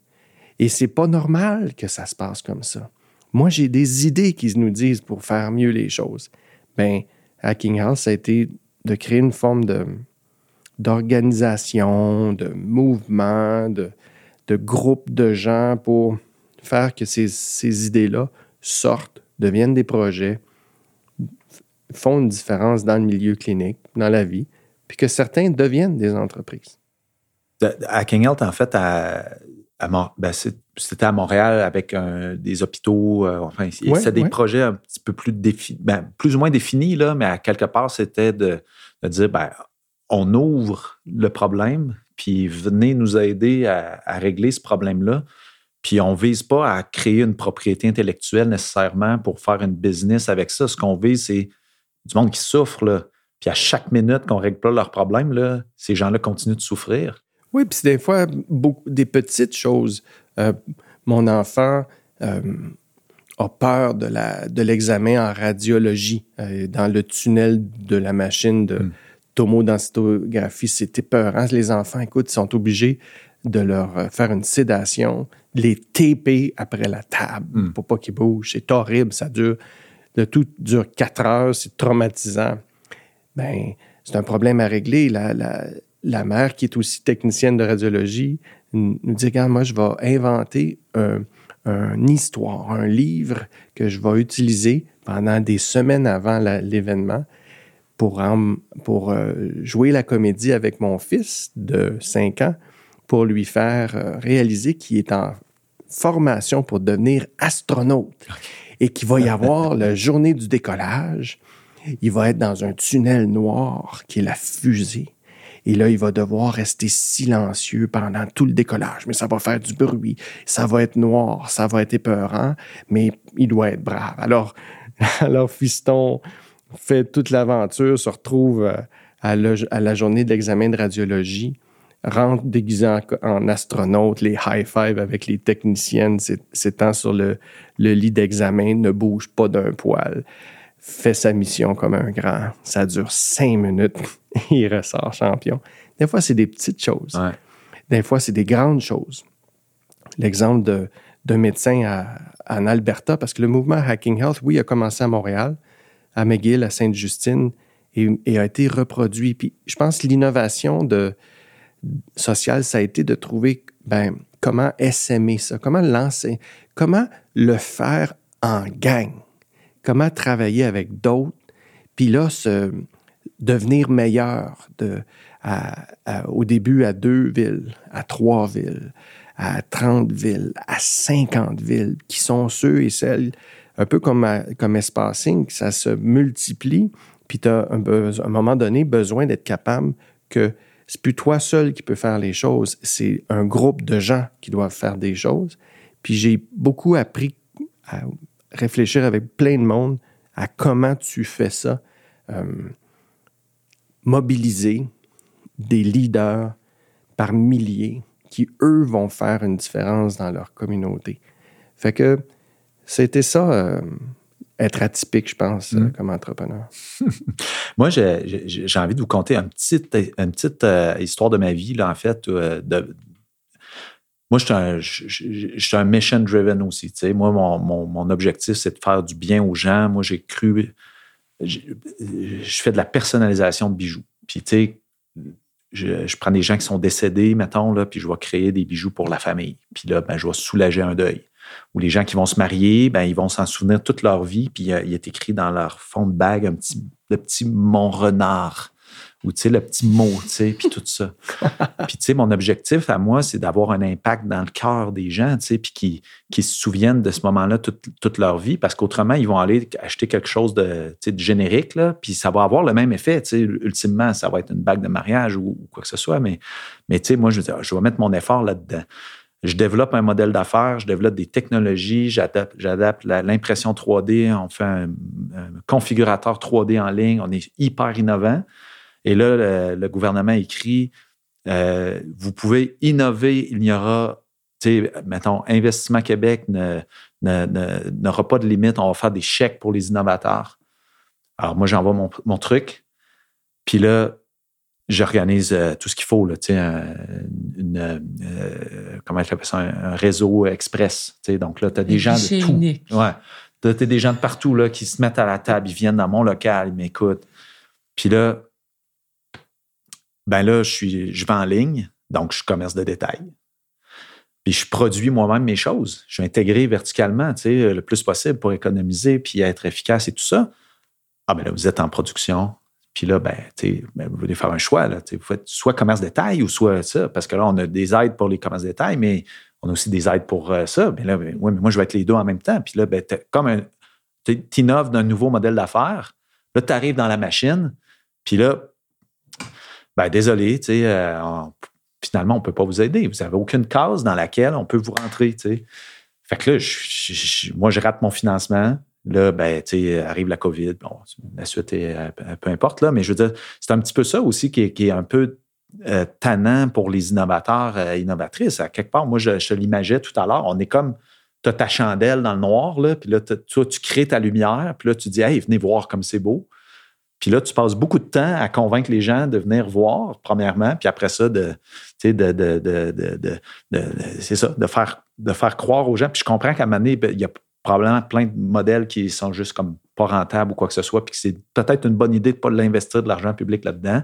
Et c'est pas normal que ça se passe comme ça. Moi, j'ai des idées qu'ils nous disent pour faire mieux les choses. Ben, Hacking House, ça a été de créer une forme de, d'organisation, de mouvement, de, de groupe de gens pour faire que ces, ces idées-là sortent, deviennent des projets, font une différence dans le milieu clinique, dans la vie, puis que certains deviennent des entreprises. Hacking Health, en fait, à, ben, c'était à Montréal avec des hôpitaux. Euh, enfin, c'était des projets un petit peu plus définis, ben, plus ou moins définis, là, mais à quelque part, c'était de, dire ben, on ouvre le problème, puis venez nous aider à, régler ce problème-là. Puis on ne vise pas à créer une propriété intellectuelle nécessairement pour faire une business avec ça. Ce qu'on vise, c'est du monde qui souffre. Là. Puis à chaque minute qu'on règle pas leurs problèmes, là, ces gens-là continuent de souffrir. Oui, puis des fois, beaucoup, des petites choses. Euh, mon enfant euh, a peur de, la, de l'examen en radiologie euh, dans le tunnel de la machine de mm. tomodensitographie. C'était peurant. Les enfants, écoute, ils sont obligés de leur faire une sédation, les taper après la table mm. pour pas qu'ils bougent. C'est horrible, ça dure. Le tout dure quatre heures, c'est traumatisant. Ben, c'est un problème à régler. La, la, la mère, qui est aussi technicienne de radiologie, nous dit, regarde, moi, je vais inventer un, une histoire, un livre que je vais utiliser pendant des semaines avant l'événement pour, pour euh, jouer la comédie avec mon fils de 5 ans, pour lui faire euh, réaliser qu'il est en formation pour devenir astronaute et qu'il va y avoir la journée du décollage. Il va être dans un tunnel noir qui est la fusée. Et là, il va devoir rester silencieux pendant tout le décollage. Mais ça va faire du bruit, ça va être noir, ça va être épeurant, mais il doit être brave. Alors, alors Fiston fait toute l'aventure, se retrouve euh, à, la journée de l'examen de radiologie, rentre déguisé en, astronaute, les high-five avec les techniciennes, s'étend sur le lit d'examen, ne bouge pas d'un poil fait sa mission comme un grand. Ça dure cinq minutes. il ressort champion. Des fois, c'est des petites choses. Des fois, c'est des grandes choses. L'exemple de, d'un médecin en Alberta, parce que le mouvement Hacking Health, oui, a commencé à Montréal, à McGill, à Sainte-Justine, et, a été reproduit. Puis je pense que l'innovation de, sociale, ça a été de trouver ben, comment essaimer ça, comment lancer, comment le faire en gang comment travailler avec d'autres, puis là, se, devenir meilleur de, au début à deux villes, à trois villes, à 30 villes, à 50 villes, qui sont ceux et celles, un peu comme, comme espacing, ça se multiplie, puis tu as un, à un moment donné besoin d'être capable que c'est plus toi seul qui peux faire les choses, c'est un groupe de gens qui doivent faire des choses. Puis j'ai beaucoup appris à, réfléchir avec plein de monde à comment tu fais ça. Euh, mobiliser des leaders par milliers qui, eux, vont faire une différence dans leur communauté. Fait que c'était ça, euh, être atypique, je pense, mm. comme entrepreneur. Moi, j'ai envie de vous conter une petite, une petite euh, histoire de ma vie, là, en fait, de, moi, je suis un, mission-driven aussi. Moi, mon, objectif, c'est de faire du bien aux gens. Moi, j'ai cru. Je fais de la personnalisation de bijoux. Puis, tu sais, je, prends des gens qui sont décédés, mettons, là, puis je vais créer des bijoux pour la famille. Puis là, ben, je vais soulager un deuil. Ou les gens qui vont se marier, ben, ils vont s'en souvenir toute leur vie, puis il, est écrit dans leur fond de bague un petit, le petit Mont Renard ou tu sais, le petit mot, tu sais, puis tout ça. puis tu sais, mon objectif à moi, c'est d'avoir un impact dans le cœur des gens, tu sais, puis qui, qui se souviennent de ce moment-là toute, leur vie, parce qu'autrement, ils vont aller acheter quelque chose de, de générique, là, puis ça va avoir le même effet, tu sais, ultimement, ça va être une bague de mariage ou, quoi que ce soit, mais, mais tu sais, moi, je, je vais mettre mon effort là-dedans je développe un modèle d'affaires, je développe des technologies, j'adapte l'impression 3D, on fait un, configurateur 3D en ligne, on est hyper innovant. Et là, le, gouvernement écrit euh, vous pouvez innover, il n'y aura, tu sais, mettons, Investissement Québec n'aura pas de limite, on va faire des chèques pour les innovateurs. Alors, moi, j'envoie mon, mon truc, puis là, j'organise euh, tout ce qu'il faut, là, une, euh, comment je ça, un, réseau express. Donc là, tu as des gens de tout. Ouais. Tu as des gens de partout là, qui se mettent à la table, ils viennent dans mon local, ils m'écoutent. Puis là, ben là, je, suis, je vais en ligne, donc je suis commerce de détail. Puis je produis moi-même mes choses. Je vais intégrer verticalement, tu sais, le plus possible pour économiser puis être efficace et tout ça. Ah, ben là, vous êtes en production, puis là, ben, ben, vous voulez faire un choix. Là, vous faites soit commerce détail ou soit ça, parce que là, on a des aides pour les commerces détail, mais on a aussi des aides pour euh, ça. Mais là, ben, mais moi, je vais être les deux en même temps. Puis là, ben, comme un, tu innoves d'un nouveau modèle d'affaires. Là, tu arrives dans la machine, puis là, ben, désolé, tu sais, euh, finalement, on ne peut pas vous aider. Vous n'avez aucune case dans laquelle on peut vous rentrer. Tu sais. Fait que là, moi, je rate mon financement. Là, ben, tu sais, arrive la COVID. Bon, la suite est euh, peu importe, là, mais je veux dire, c'est un petit peu ça aussi qui est, un peu euh, tannant pour les innovateurs, et innovatrices. À quelque part, moi, je, je l'imaginais tout à l'heure. On est comme, tu as ta chandelle dans le noir, là, puis là, toi, tu crées ta lumière, puis là, tu dis, hey, venez voir comme c'est beau. Puis là, tu passes beaucoup de temps à convaincre les gens de venir voir, premièrement, puis après ça, de, de, de, de, c'est ça, de faire, de faire croire aux gens. Puis je comprends qu'à un moment donné, ben, il y a probablement plein de modèles qui sont juste comme pas rentables ou quoi que ce soit, puis que c'est peut-être une bonne idée de ne pas l'investir de l'argent public là-dedans.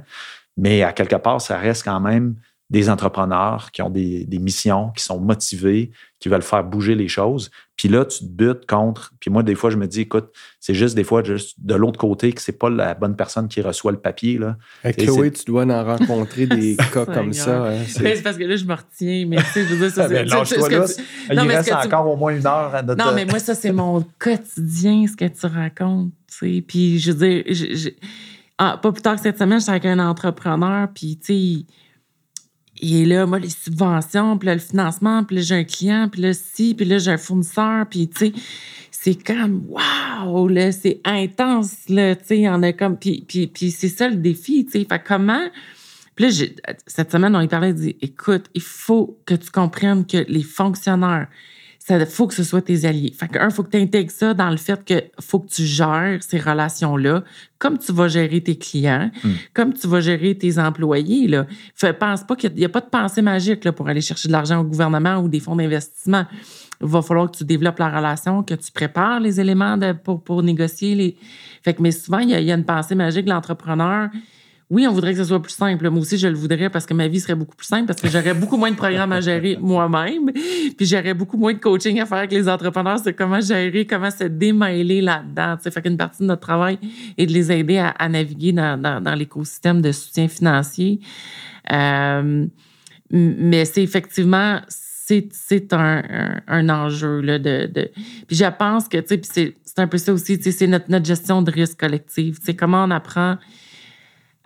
Mais à quelque part, ça reste quand même des entrepreneurs qui ont des, missions, qui sont motivés, qui veulent faire bouger les choses. Puis là, tu te butes contre. Puis moi, des fois, je me dis, écoute, c'est juste des fois juste de l'autre côté que c'est pas la bonne personne qui reçoit le papier. Là. Avec Chloé, tu dois en rencontrer des cas comme ça. Hein, c'est parce que là, je me retiens, mais tu sais, je veux dire, ça, c'est. là, il reste encore au moins une heure à notre... Non, mais moi, ça, c'est mon quotidien, ce que tu racontes. Tu sais. Puis je veux dire, ah, pas plus tard que cette semaine, j'étais avec un entrepreneur, puis tu sais, et là, moi, les subventions, puis là, le financement, puis là, j'ai un client, puis là, si, puis là, j'ai un fournisseur, puis tu sais, c'est comme, waouh, là, c'est intense, là, tu sais, il en a comme, puis, c'est ça le défi, tu sais. Fait comment, puis là, cette semaine, on y parlait, dit, écoute, il faut que tu comprennes que les fonctionnaires, il faut que ce soit tes alliés. Fait un, il faut que tu intègres ça dans le fait que faut que tu gères ces relations-là, comme tu vas gérer tes clients, hmm. comme tu vas gérer tes employés. Là. Fait, pense pas qu'il n'y a, pas de pensée magique là, pour aller chercher de l'argent au gouvernement ou des fonds d'investissement. Il va falloir que tu développes la relation, que tu prépares les éléments pour, pour négocier les. Fait que, mais souvent, il y, a, il y a une pensée magique de l'entrepreneur oui, on voudrait que ce soit plus simple. Moi aussi, je le voudrais parce que ma vie serait beaucoup plus simple, parce que j'aurais beaucoup moins de programmes à gérer moi-même, puis j'aurais beaucoup moins de coaching à faire avec les entrepreneurs sur comment gérer, comment se démêler là-dedans. Ça fait qu'une partie de notre travail est de les aider à, naviguer dans, l'écosystème de soutien financier. Euh, mais c'est effectivement c'est un, enjeu là, de, Puis je pense que c'est un peu ça aussi, c'est notre, notre gestion de risque collectif. Comment on apprend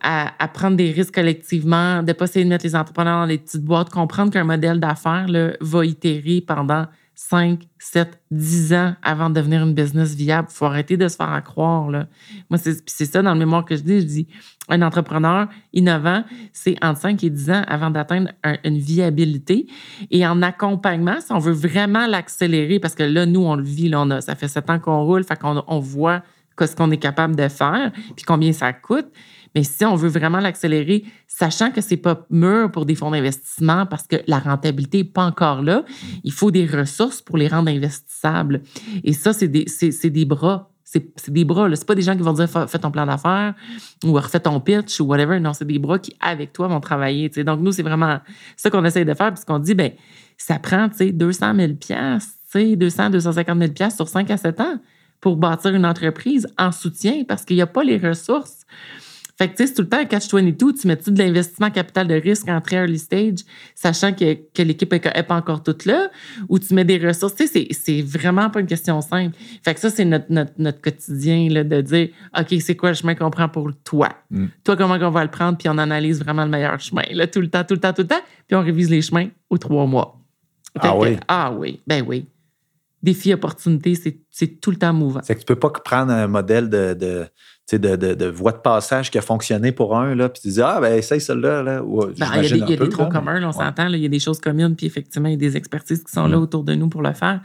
à, prendre des risques collectivement, de ne pas essayer de mettre les entrepreneurs dans les petites boîtes, comprendre qu'un modèle d'affaires va itérer pendant 5, 7, 10 ans avant de devenir une business viable. Il faut arrêter de se faire croire. Là. Moi, c'est ça dans le mémoire que je dis. Je dis, un entrepreneur innovant, c'est entre 5 et 10 ans avant d'atteindre une viabilité. Et en accompagnement, si on veut vraiment l'accélérer, parce que là, nous, on le vit, on a, ça fait 7 ans qu'on roule, fait qu'on on voit ce qu'on est capable de faire, puis combien ça coûte. Mais si on veut vraiment l'accélérer, sachant que c'est pas mûr pour des fonds d'investissement parce que la rentabilité n'est pas encore là, il faut des ressources pour les rendre investissables. Et ça, c'est des, des bras c'est des bras. C'est pas des gens qui vont dire fais ton plan d'affaires ou refais ton pitch ou whatever. Non, c'est des bras qui, avec toi, vont travailler. Donc, nous, c'est vraiment ça qu'on essaye de faire, puisqu'on dit ben ça prend 200 000 200, 250 000 sur 5 à 7 ans pour bâtir une entreprise en soutien parce qu'il n'y a pas les ressources. Fait que, tu sais, c'est tout le temps un catch-22. Tu mets-tu de l'investissement capital de risque en très early stage, sachant que, que l'équipe n'est pas encore toute là, ou tu mets des ressources. Tu sais, c'est vraiment pas une question simple. Fait que ça, c'est notre, notre, notre, quotidien, là, de dire, OK, c'est quoi le chemin qu'on prend pour toi? Mm. Toi, comment on va le prendre? Puis on analyse vraiment le meilleur chemin, là, tout le temps, tout le temps, tout le temps. Puis on révise les chemins aux trois mois. ah oui? Ah oui, ben oui défi opportunité, c'est tout le temps mouvant. C'est que tu peux pas prendre un modèle de, de, de, de, voie de passage qui a fonctionné pour un, là, puis tu dis, ah, ben, essaye celle-là. Là. Ben, il y a des, des troncs communs, on s'entend, il y a des choses communes, puis effectivement, il y a des expertises qui sont là mm. autour de nous pour le faire.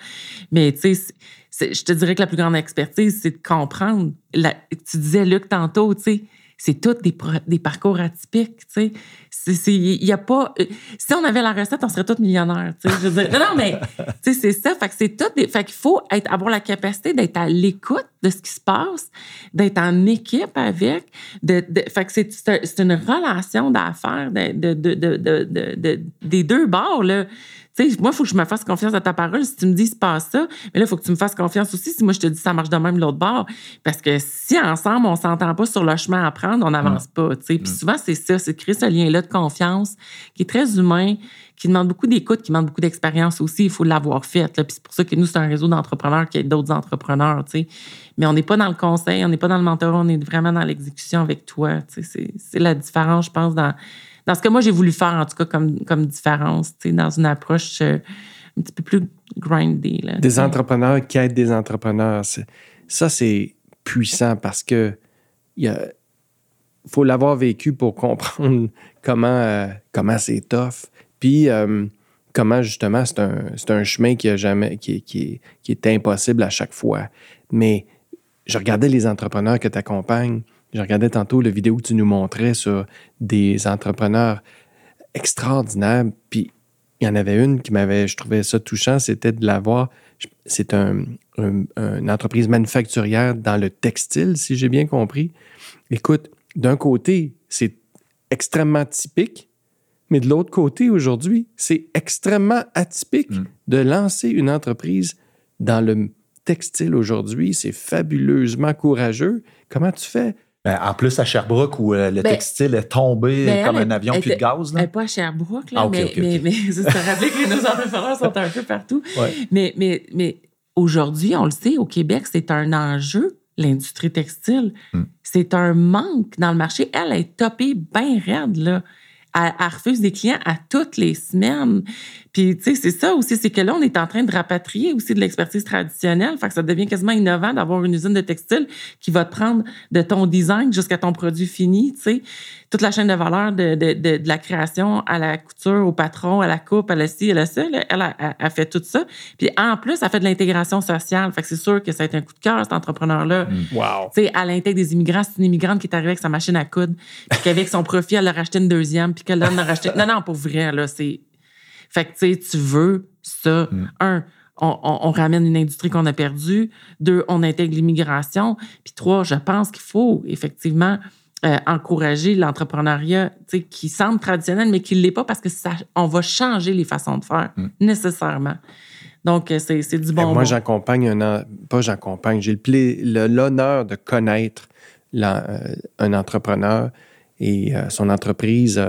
Mais, tu sais, je te dirais que la plus grande expertise, c'est de comprendre. tu disais, Luc, tantôt, tu sais, c'est tous des, des, parcours atypiques, tu sais. Il a pas... Euh, si on avait la recette, on serait tous millionnaires, tu sais. Non, mais, tu sais, c'est ça. Fait que c'est tout des... Fait qu'il faut avoir la capacité d'être à l'écoute de ce qui se passe, d'être en équipe avec. De, de fait que c'est une relation d'affaires de, de, des deux bords, là moi, il faut que je me fasse confiance à ta parole. Si tu me dis, c'est pas ça, mais là, il faut que tu me fasses confiance aussi si moi, je te dis, ça marche de même l'autre bord. Parce que si ensemble, on s'entend pas sur le chemin à prendre, on n'avance pas, Puis mm. souvent, c'est ça, c'est de créer ce lien-là de confiance qui est très humain, qui demande beaucoup d'écoute, qui demande beaucoup d'expérience aussi. Il faut l'avoir fait. Puis c'est pour ça que nous, c'est un réseau d'entrepreneurs qui est d'autres entrepreneurs, tu Mais on n'est pas dans le conseil, on n'est pas dans le mentorat, on est vraiment dans l'exécution avec toi. C'est la différence, je pense, dans dans ce que moi j'ai voulu faire, en tout cas, comme, comme différence, dans une approche euh, un petit peu plus grindée. des entrepreneurs qui aident des entrepreneurs. Ça, c'est puissant parce que il faut l'avoir vécu pour comprendre comment, euh, comment c'est tough. Puis euh, comment justement c'est un, un, chemin qui, a jamais, qui, qui, qui est impossible à chaque fois. Mais je regardais les entrepreneurs que tu accompagnes je regardais tantôt la vidéo que tu nous montrais sur des entrepreneurs extraordinaires. Puis il y en avait une qui m'avait, je trouvais ça touchant, c'était de la voir. C'est un, une entreprise manufacturière dans le textile, si j'ai bien compris. Écoute, d'un côté, c'est extrêmement typique, mais de l'autre côté, aujourd'hui, c'est extrêmement atypique mm. de lancer une entreprise dans le textile aujourd'hui. C'est fabuleusement courageux. Comment tu fais? Ben, en plus, à Sherbrooke, où euh, le ben, textile est tombé ben, comme un avion plus de gaz. Là. pas à Sherbrooke, là, ah, mais, mais, mais ça rappeler que nos entrepreneurs sont un peu partout. Mais, mais, mais aujourd'hui, on le sait, au Québec, c'est un enjeu, l'industrie textile. Hmm. C'est un manque dans le marché. Elle est topée bien raide. Là elle, refuse des clients à toutes les semaines. Puis, tu sais, c'est ça aussi, c'est que là, on est en train de rapatrier aussi de l'expertise traditionnelle. Fait que ça devient quasiment innovant d'avoir une usine de textile qui va te prendre de ton design jusqu'à ton produit fini, tu sais. Toute la chaîne de valeur de, de, de, la création à la couture, au patron, à la coupe, à la ci, à la ça. Elle a, fait tout ça. Puis, en plus, elle fait de l'intégration sociale. Fait que c'est sûr que ça a été un coup de cœur, cet entrepreneur-là. Mm. Wow. Tu sais, elle intègre des immigrants. C'est une immigrante qui est arrivée avec sa machine à coudre. Puis qu'avec son profit, elle a racheté une deuxième puis qu'elle en a racheté. Non, non, pour vrai, là, c'est. Fait que, tu sais, tu veux ça. Mm. Un, on, ramène une industrie qu'on a perdue. Deux, on intègre l'immigration. Puis trois, je pense qu'il faut effectivement euh, encourager l'entrepreneuriat qui semble traditionnel, mais qui ne l'est pas parce que ça, on va changer les façons de faire mm. nécessairement. Donc, euh, c'est du bon. moi, j'accompagne un. Pas j'accompagne, j'ai l'honneur de connaître euh, un entrepreneur et son entreprise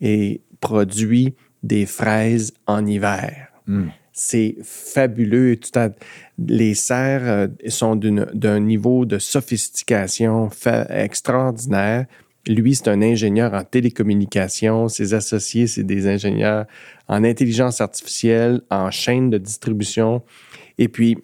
et produit des fraises en hiver. Hmm. C'est fabuleux. les serres euh, sont d'un niveau de sophistication extraordinaire. Lui, c'est un ingénieur en télécommunications. Ses associés, c'est des ingénieurs en intelligence artificielle, en chaîne de distribution. Et puis,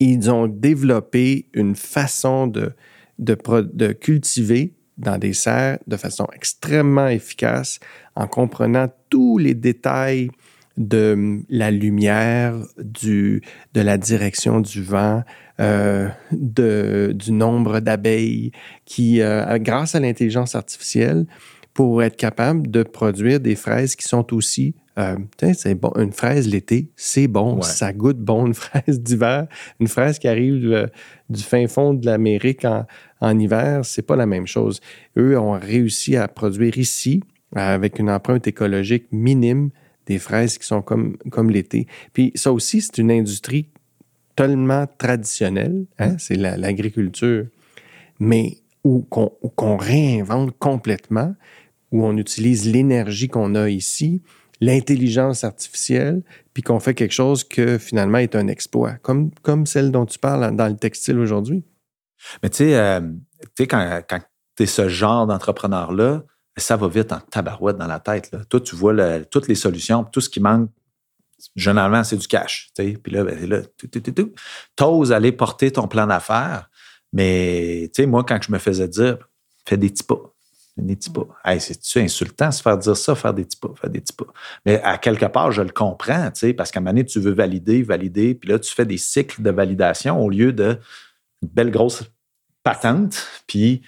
ils ont développé une façon de, de, de cultiver dans des serres de façon extrêmement efficace en comprenant tous les détails de hum, la lumière, du, de la direction du vent, euh, de, du nombre d'abeilles qui, euh, grâce à l'intelligence artificielle, pour être capable de produire des fraises qui sont aussi euh, c'est bon, une fraise l'été, c'est bon, ça goûte bon. Une fraise d'hiver, une fraise qui arrive euh, du fin fond de l'Amérique en, en hiver, c'est pas la même chose. Eux ont réussi à produire ici, avec une empreinte écologique minime, des fraises qui sont comme, comme l'été. Puis ça aussi, c'est une industrie tellement traditionnelle, hein? c'est l'agriculture, mais où qu'on réinvente complètement, où on utilise l'énergie qu'on a ici, l'intelligence artificielle, puis qu'on fait quelque chose que finalement est un exploit, comme, celle dont tu parles dans le textile aujourd'hui. Mais tu sais, euh, quand, quand tu es ce genre d'entrepreneur-là, ça va vite en tabarouette dans la tête. Là. Toi, tu vois toutes les solutions, tout ce qui manque, généralement, c'est du cash. Puis là, ben, là tu oses aller porter ton plan d'affaires Mais, tu sais, moi, quand je me faisais dire, fais des petits pas, des petits pas. Hey, c'est-tu insultant se faire dire ça, faire des petits pas, faire des petits pas? Mais à quelque part, je le comprends, tu sais, parce qu'à un moment donné, tu veux valider, valider, puis là, tu fais des cycles de validation au lieu de une belle grosse patente, puis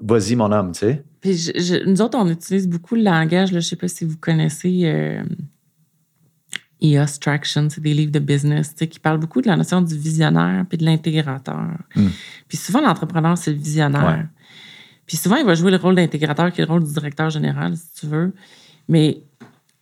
vas-y, mon homme, tu sais. Puis nous autres, on utilise beaucoup le langage, là, je sais pas si vous connaissez euh, EOS Traction, c'est des livres de business, tu sais, qui parlent beaucoup de la notion du visionnaire puis de l'intégrateur. Hmm. Puis souvent, l'entrepreneur, c'est le visionnaire. Puis souvent, il va jouer le rôle d'intégrateur, qui est le rôle du directeur général, si tu veux. Mais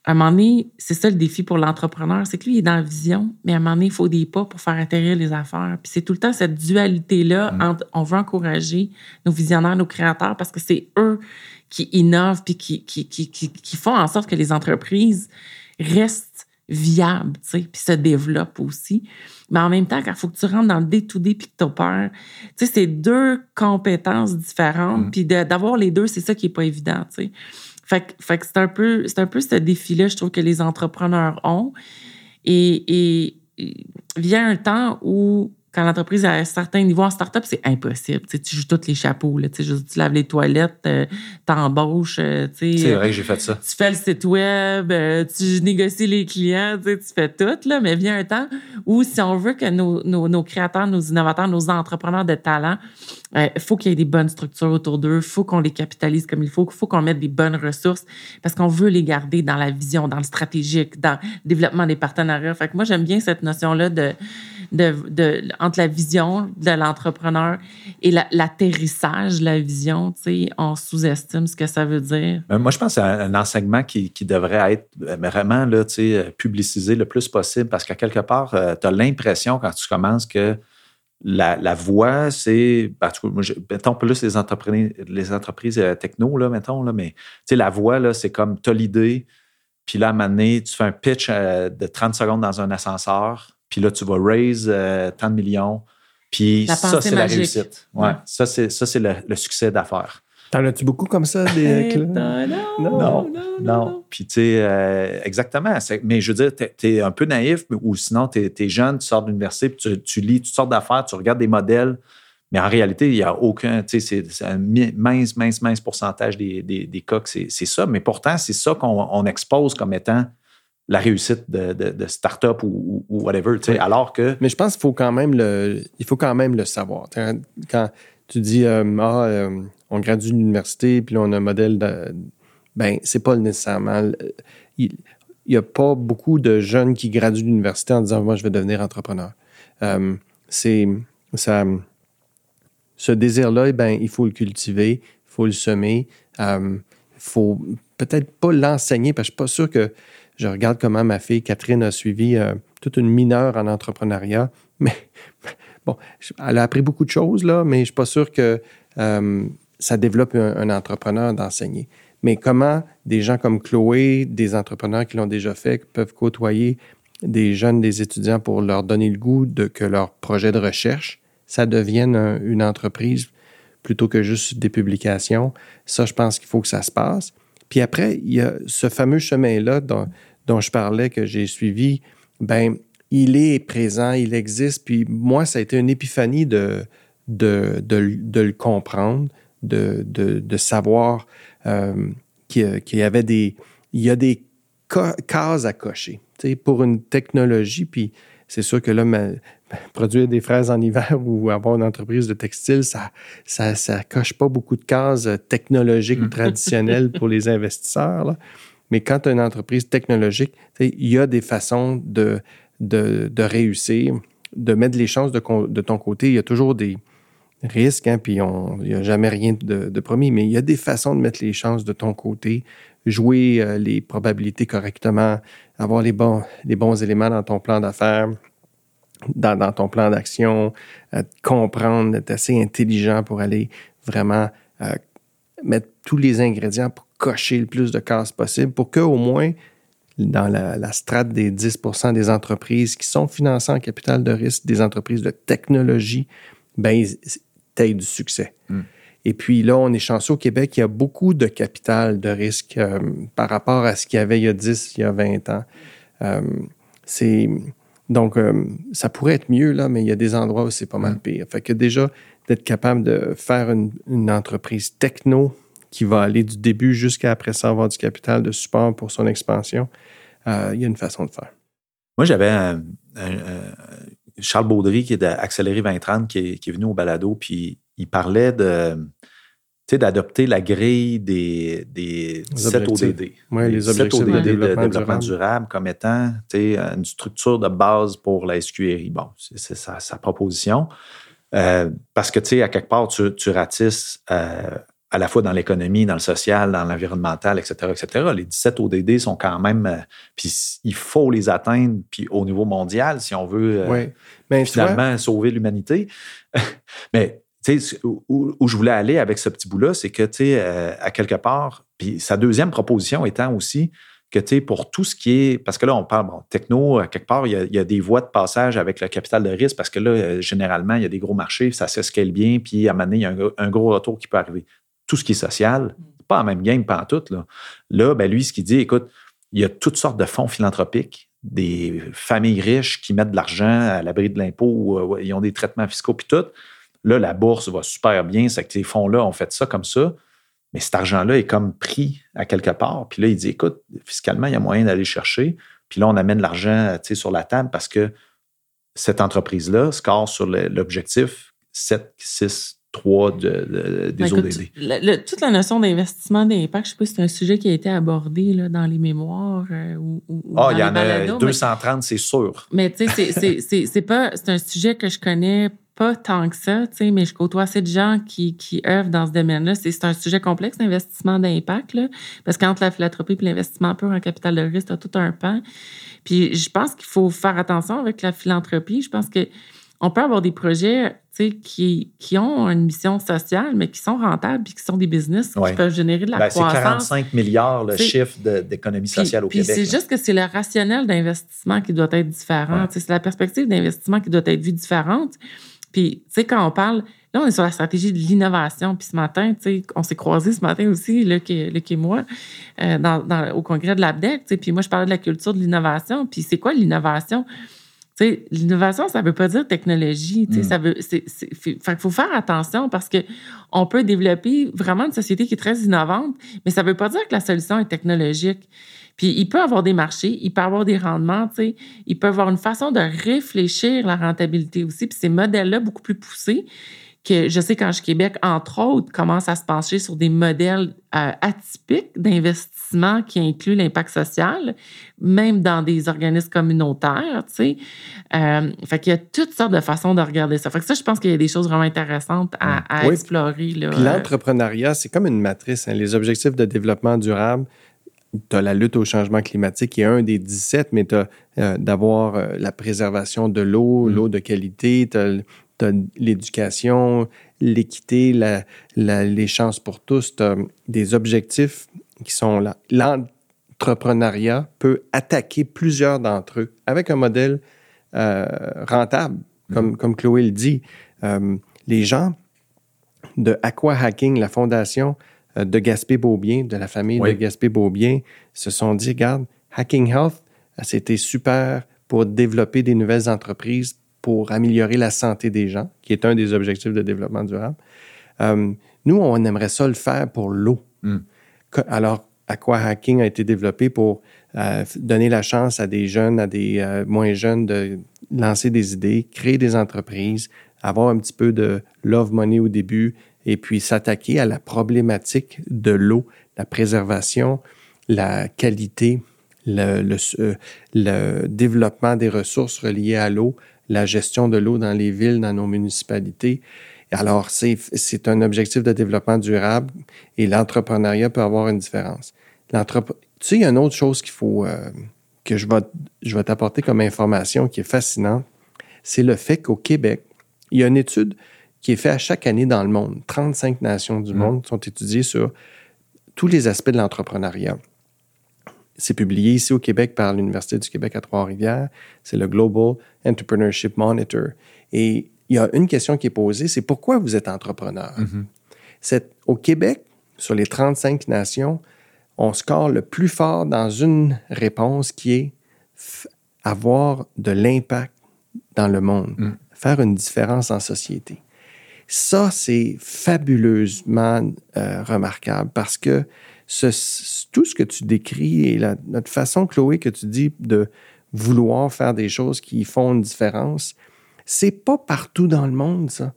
à un moment donné, c'est ça le défi pour l'entrepreneur, c'est que lui, il est dans la vision, mais à un moment donné, il faut des pas pour faire atterrir les affaires. Puis c'est tout le temps cette dualité-là mm. entre on veut encourager nos visionnaires, nos créateurs, parce que c'est eux qui innovent puis qui, qui, qui, qui, font en sorte que les entreprises restent viables, tu sais, puis se développent aussi. Mais en même temps, quand il faut que tu rentres dans le day-to-day puis que tu opères, tu sais, c'est deux compétences différentes. Mm. Puis d'avoir les deux, c'est ça qui n'est pas évident, tu sais. Fait, que c'est un peu, c'est un peu ce défi-là, je trouve, que les entrepreneurs ont. Et, et, et vient un temps où quand l'entreprise a un certain niveau en start-up, c'est impossible. Tu, tu joues tous les chapeaux. Là, tu, tu laves les toilettes, euh, t'embauches. Euh, c'est vrai que j'ai fait ça. Tu fais le site web, euh, tu négocies les clients, tu, fais tout. Là, mais vient un temps où si on veut que nos, nos, créateurs, nos innovateurs, nos entrepreneurs de talent, il faut qu'il y ait des bonnes structures autour d'eux, il faut qu'on les capitalise comme il faut, il faut qu'on mette des bonnes ressources parce qu'on veut les garder dans la vision, dans le stratégique, dans le développement des partenariats. Fait que moi, j'aime bien cette notion-là de de, entre la vision de l'entrepreneur et l'atterrissage de la vision. On sous-estime ce que ça veut dire. Euh, moi, je pense que c'est un enseignement qui, devrait être euh, vraiment là, publicisé le plus possible parce qu'à quelque part, euh, tu as l'impression quand tu commences que la, la voie, c'est. Ben, mettons plus les entreprises, les techno, là, mettons, mais la voie, c'est comme tu as l'idée, puis là, à un moment donné, tu fais un pitch de 30 secondes dans un ascenseur, puis là, tu vas raise euh, tant de millions. Puis ça, c'est la réussite. Ouais, Ça, c'est, ça, c'est le, succès d'affaires. T'en as-tu beaucoup comme ça? Des... non, non, non, non, Puis, tu sais, euh, exactement. Mais je veux dire, tu es, un peu naïf, ou sinon, tu es, jeune, tu sors de l'université, puis tu, lis toutes sortes d'affaires, tu regardes des modèles. Mais en réalité, il n'y a aucun, tu sais, c'est un mince, mince, mince pourcentage des, des, des cas que c'est ça. Mais pourtant, c'est ça qu'on expose comme étant la réussite de, de, start-up ou, whatever, tu sais, alors que... Mais je pense qu'il faut quand même le, il faut quand même le savoir. Quand tu dis, euh, ah, euh, on gradue l'université, puis là, on a un modèle de... Ben, c'est pas nécessairement... Il n'y a pas beaucoup de jeunes qui graduent l'université en disant, moi, je vais devenir entrepreneur. Euh, c'est... Ça, ce désir-là, eh ben, il faut le cultiver, il faut le semer. Il faut peut-être pas l'enseigner, parce que je suis pas sûr que je regarde comment ma fille Catherine a suivi euh, toute une mineure en entrepreneuriat. Mais bon, elle a appris beaucoup de choses, là, mais je ne suis pas sûr que euh, ça développe un, entrepreneur d'enseigner. Mais comment des gens comme Chloé, des entrepreneurs qui l'ont déjà fait, peuvent côtoyer des jeunes, des étudiants pour leur donner le goût de que leur projet de recherche, ça devienne une entreprise plutôt que juste des publications? Ça, je pense qu'il faut que ça se passe. Puis après, il y a ce fameux chemin-là dont, je parlais, que j'ai suivi, ben il est présent, il existe. Puis moi, ça a été une épiphanie de, de, de, le comprendre, de, de savoir euh, qu'il y avait des, il y a des cases à cocher pour une technologie. Puis c'est sûr que là, produire des fraises en hiver ou avoir une entreprise de textile, ça ça, ça coche pas beaucoup de cases technologiques mm. traditionnelles pour les investisseurs. Là. Mais quand tu as une entreprise technologique, il y a des façons de, de, réussir, de mettre les chances de, de, ton côté. Il y a toujours des risques, hein, puis il n'y a jamais rien de, de, promis, mais il y a des façons de mettre les chances de ton côté, jouer euh, les probabilités correctement, avoir les bons, les bons éléments dans ton plan d'affaires, dans, dans, ton plan d'action, euh, comprendre, être assez intelligent pour aller vraiment euh, mettre tous les ingrédients pour cocher le plus de cases possible pour qu'au moins, dans la, strate des 10% des entreprises qui sont financées en capital de risque, des entreprises de technologie, ben, tu du succès. Hmm. Et puis là, on est chanceux au Québec, il y a beaucoup de capital de risque euh, par rapport à ce qu'il y avait il y a 10, il y a 20 ans. Euh, c'est donc, euh, ça pourrait être mieux, là, mais il y a des endroits où c'est pas mal hmm. pire. Fait que déjà, d'être capable de faire une, entreprise techno qui va aller du début jusqu'à après ça avoir du capital de support pour son expansion, euh, il y a une façon de faire. Moi, j'avais Charles Baudry, qui est d'Accélérer 2030, qui est, qui est venu au balado, puis il parlait de d'adopter la grille des, des 17 ODD. Oui, les, objectifs ODD de développement, durable. comme étant une structure de base pour la SQRI. Bon, c'est sa, proposition. Euh, parce que, tu sais, à quelque part, tu, tu ratisses euh, à la fois dans l'économie, dans le social, dans l'environnemental, etc., etc. Les 17 ODD sont quand même... Euh, puis il faut les atteindre, puis au niveau mondial, si on veut oui. finalement sauver l'humanité. Mais où, où, je voulais aller avec ce petit bout-là, c'est que, tu sais, euh, à quelque part, puis sa deuxième proposition étant aussi que, tu sais, pour tout ce qui est, parce que là, on parle, bon, techno, à quelque part, il y, a, des voies de passage avec le capital de risque, parce que là, euh, généralement, il y a des gros marchés, ça se scale bien, puis à un moment donné, il y a un, gros retour qui peut arriver. Tout ce qui est social, pas en même game, pas en tout, là. Là, ben, lui, ce qu'il dit, écoute, il y a toutes sortes de fonds philanthropiques, des familles riches qui mettent de l'argent à l'abri de l'impôt, ils ont des traitements fiscaux, puis tout. Là, la bourse va super bien, c'est que ces fonds-là ont fait ça comme ça, mais cet argent-là est comme pris à quelque part. Puis là, il dit, écoute, fiscalement, il y a moyen d'aller chercher. Puis là, on amène l'argent sur la table parce que cette entreprise-là score sur l'objectif 7, 6, 3 de, des ODD. toute la notion d'investissement d'impact, je ne sais pas si c'est un sujet qui a été abordé là, dans les mémoires euh, ou, Ah, il y en a 230, c'est sûr. Mais tu sais, c'est un sujet que je connais pas tant que ça, mais je côtoie assez de gens qui, qui œuvrent dans ce domaine-là. C'est un sujet complexe, l'investissement d'impact, parce qu'entre la philanthropie et l'investissement pur en capital de risque, tu as tout un pan. Puis je pense qu'il faut faire attention avec la philanthropie. Je pense que on peut avoir des projets qui, qui ont une mission sociale, mais qui sont rentables et qui sont des business qui peuvent générer de la ben, croissance. C'est 45 milliards le chiffre d'économie sociale au Québec. C'est juste que c'est le rationnel d'investissement qui doit être différent. C'est la perspective d'investissement qui doit être vue différente. Puis, tu sais, quand on parle, là, on est sur la stratégie de l'innovation. Puis ce matin, tu sais, on s'est croisés ce matin aussi, Luc et, Luc et moi, euh, dans, au congrès de l'ABDEC. Tu sais, puis moi, je parlais de la culture de l'innovation. Puis c'est quoi l'innovation? L'innovation, ça ne veut pas dire technologie. Tu sais, mm. ça veut. C'est, il faut faire attention parce que on peut développer vraiment une société qui est très innovante, mais ça ne veut pas dire que la solution est technologique. Puis il peut avoir des marchés, il peut avoir des rendements, tu sais, il peut avoir une façon de réfléchir la rentabilité aussi. Puis ces modèles-là beaucoup plus poussés, que je sais quand je Québec, entre autres, commence à se pencher sur des modèles euh, atypiques d'investissement qui incluent l'impact social, même dans des organismes communautaires, tu sais. Euh, fait qu'il y a toutes sortes de façons de regarder ça. Fait que ça, je pense qu'il y a des choses vraiment intéressantes à, explorer. Là. Puis l'entrepreneuriat, c'est comme une matrice. Hein. Les objectifs de développement durable, tu as la lutte au changement climatique qui est un des 17, mais tu as euh, d'avoir la préservation de l'eau, mm. l'eau de qualité, tu as, l'éducation, l'équité, la, les chances pour tous, tu as des objectifs qui sont là. L'entrepreneuriat peut attaquer plusieurs d'entre eux avec un modèle euh, rentable, comme, mm. comme Chloé le dit. les gens de Aqua Hacking, la fondation, euh, de Gaspé-Beaubien, de la famille de Gaspé-Beaubien, se sont dit, regarde, Hacking Health, c'était super pour développer des nouvelles entreprises pour améliorer la santé des gens, qui est un des objectifs de développement durable. Euh, nous, on aimerait ça le faire pour l'eau. Hmm. Alors, Aqua Hacking a été développé pour euh, donner la chance à des jeunes, à des moins jeunes de lancer des idées, créer des entreprises, avoir un petit peu de love money au début, et puis s'attaquer à la problématique de l'eau, la préservation, la qualité, le, le, le, développement des ressources reliées à l'eau, la gestion de l'eau dans les villes, dans nos municipalités. Alors, c'est un objectif de développement durable et l'entrepreneuriat peut avoir une différence. Tu sais, il y a une autre chose qu'il faut, euh, que je vais, je vais t'apporter comme information qui est fascinante, c'est le fait qu'au Québec, il y a une étude qui est fait à chaque année dans le monde. 35 nations du mm. monde sont étudiées sur tous les aspects de l'entrepreneuriat. C'est publié ici au Québec par l'Université du Québec à Trois-Rivières. C'est le Global Entrepreneurship Monitor. Et il y a une question qui est posée, c'est pourquoi vous êtes entrepreneur? Mm-hmm. au Québec, sur les 35 nations, on score le plus fort dans une réponse qui est avoir de l'impact dans le monde, mm. faire une différence en société. Ça, c'est fabuleusement euh, remarquable parce que tout ce que tu décris et la, notre façon, Chloé, que tu dis de vouloir faire des choses qui font une différence, c'est pas partout dans le monde, ça.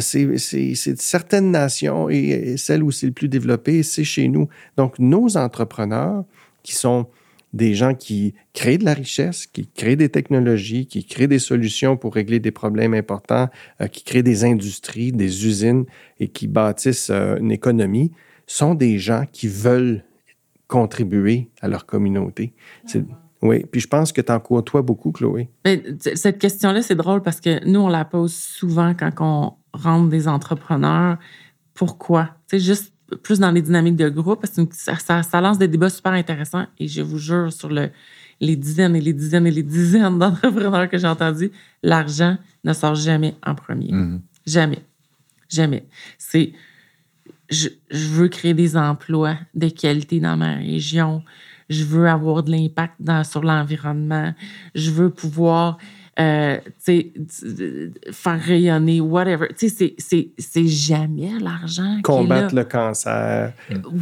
C'est certaines nations et, celles où c'est le plus développé, c'est chez nous. Donc, nos entrepreneurs, qui sont des gens qui créent de la richesse, qui créent des technologies, qui créent des solutions pour régler des problèmes importants, euh, qui créent des industries, des usines et qui bâtissent euh, une économie, sont des gens qui veulent contribuer à leur communauté. Oui, puis je pense que tu en côtoies beaucoup, Chloé. Ben, cette question-là, c'est drôle parce que nous, on la pose souvent quand on rentre des entrepreneurs. Pourquoi? C'est juste plus dans les dynamiques de groupe parce que ça, ça, lance des débats super intéressants et je vous jure, sur le, les dizaines et les dizaines et les dizaines d'entrepreneurs que j'ai entendus, l'argent ne sort jamais en premier. Mm-hmm. Jamais. Jamais. C'est je, je, veux créer des emplois de qualité dans ma région. Je veux avoir de l'impact sur l'environnement. Je veux pouvoir euh, faire rayonner, whatever. C'est jamais l'argent. Combattre le cancer.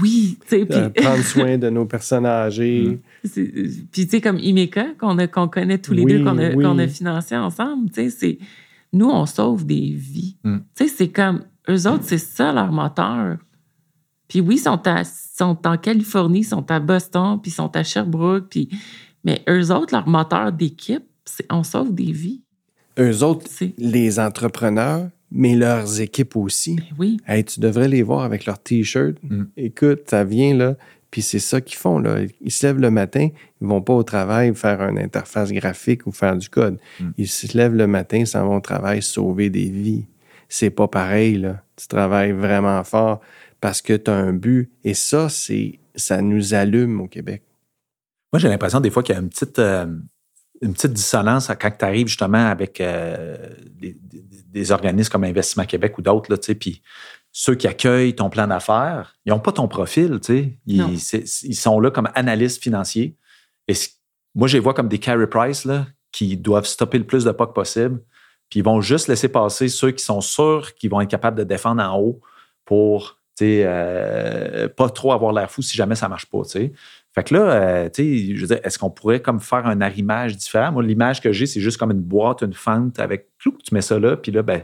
Oui. Puis... Euh, prendre soin de nos personnes âgées. Puis, tu sais, comme Imeka, qu'on qu'on connaît tous les deux, qu'on a, financé ensemble, tu sais, nous, on sauve des vies. Mm. Tu sais, c'est comme, eux autres, c'est ça leur moteur. Puis oui, ils sont, sont en Californie, ils sont à Boston, puis ils sont à Sherbrooke, puis... mais eux autres, leur moteur d'équipe, on sauve des vies. Eux autres, les entrepreneurs, mais leurs équipes aussi. Ben oui. tu devrais les voir avec leurs T-shirts. Mm. Écoute, ça vient là, puis c'est ça qu'ils font. Là. Ils se lèvent le matin, ils vont pas au travail faire une interface graphique ou faire du code. Mm. Ils se lèvent le matin, ils s'en vont au travail sauver des vies. C'est pas pareil, là. Tu travailles vraiment fort parce que tu as un but. Et ça, c'est ça nous allume au Québec. Moi, j'ai l'impression des fois qu'il y a une petite, euh, une petite dissonance quand tu arrives justement avec euh, des, organismes comme Investissement Québec ou d'autres, puis ceux qui accueillent ton plan d'affaires, ils n'ont pas ton profil, ils, ils, sont là comme analystes financiers. Et moi, je les vois comme des carry price là, qui doivent stopper le plus de pas que possible. Ils vont juste laisser passer ceux qui sont sûrs qu'ils vont être capables de défendre en haut pour euh, pas trop avoir l'air fou si jamais ça marche pas. Fait que là, euh, je veux dire, est-ce qu'on pourrait comme faire un arrimage différent? Moi, l'image que j'ai, c'est juste comme une boîte, une fente avec tu mets ça là, puis là, ben,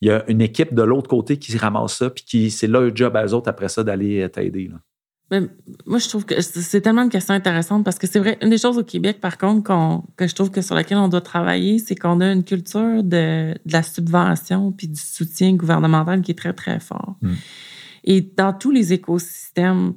il y a une équipe de l'autre côté qui ramasse ça, puis qui c'est leur job à eux autres après ça d'aller euh, t'aider. moi, je trouve que c'est tellement une question intéressante parce que c'est vrai, une des choses au Québec, par contre, que je trouve que sur laquelle on doit travailler, c'est qu'on a une culture de, la subvention puis du soutien gouvernemental qui est très, très fort. Hmm. Et dans tous les écosystèmes,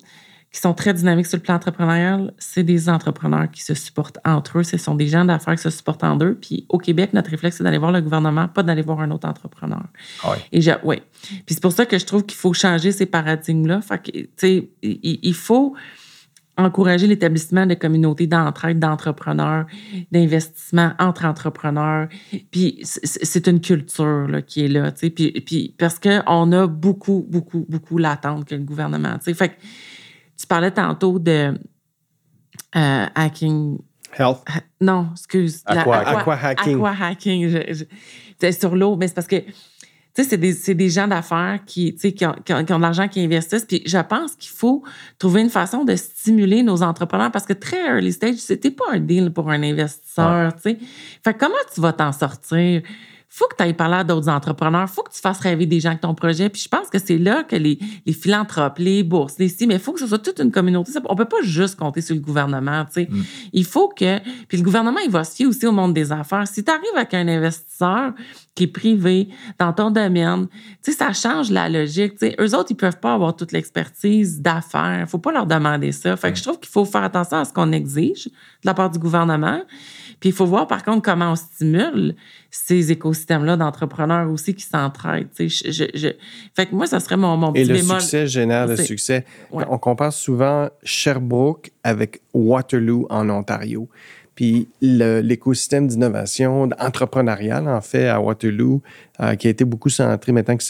qui sont très dynamiques sur le plan entrepreneurial, c'est des entrepreneurs qui se supportent entre eux. Ce sont des gens d'affaires qui se supportent entre eux. Puis au Québec, notre réflexe, c'est d'aller voir le gouvernement, pas d'aller voir un autre entrepreneur. Ah Et ouais. Puis c'est pour ça que je trouve qu'il faut changer ces paradigmes-là. Fait que, tu sais, il faut encourager l'établissement de communautés d'entraide, d'entrepreneurs, d'investissement entre entrepreneurs. Puis c'est une culture là, qui est là, tu sais. Puis, puis parce qu'on a beaucoup, beaucoup, beaucoup l'attente que le gouvernement, tu sais. Fait que tu parlais tantôt de euh, hacking. Health. Non, excuse. Aqua, aqua, hacking. Aqua hacking. C'est sur l'eau, mais c'est parce que tu sais, c'est des, gens d'affaires qui, qui, ont, qui, ont, de l'argent, qui investissent. Puis je pense qu'il faut trouver une façon de stimuler nos entrepreneurs parce que très early stage, c'était pas un deal pour un investisseur, tu sais. Fait comment tu vas t'en sortir? Faut que tu ailles parler à d'autres entrepreneurs, faut que tu fasses rêver des gens avec ton projet. Puis je pense que c'est là que les, les philanthropes, les bourses, les si, mais il faut que ce soit toute une communauté. On peut pas juste compter sur le gouvernement, tu sais. Mm. Il faut que... Puis le gouvernement, il va se fier aussi au monde des affaires. Si tu arrives avec un investisseur qui est privé dans ton domaine, tu sais, ça change la logique. Tu sais. Eux autres, ils peuvent pas avoir toute l'expertise d'affaires. faut pas leur demander ça. Fait que je trouve qu'il faut faire attention à ce qu'on exige de la part du gouvernement. Puis il faut voir par contre comment on stimule ces écosystèmes-là d'entrepreneurs aussi qui s'entraident. Fait que moi, ça serait mon, mon petit Et le succès génère le succès. On compare souvent Sherbrooke avec Waterloo en Ontario. Puis l'écosystème d'innovation entrepreneuriale, en fait, à Waterloo, euh, qui a été beaucoup centré maintenant que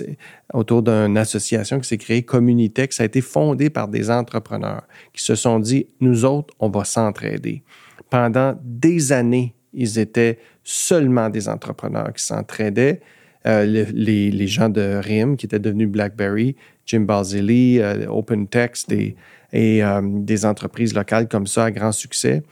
autour d'une association qui s'est créée, Communitech, a été fondé par des entrepreneurs qui se sont dit, nous autres, on va s'entraider pendant des années, ils étaient seulement des entrepreneurs qui s'entraidaient. les, gens de RIM qui étaient devenus BlackBerry, Jim Balzilli, OpenText et, et des entreprises locales comme ça à grand succès.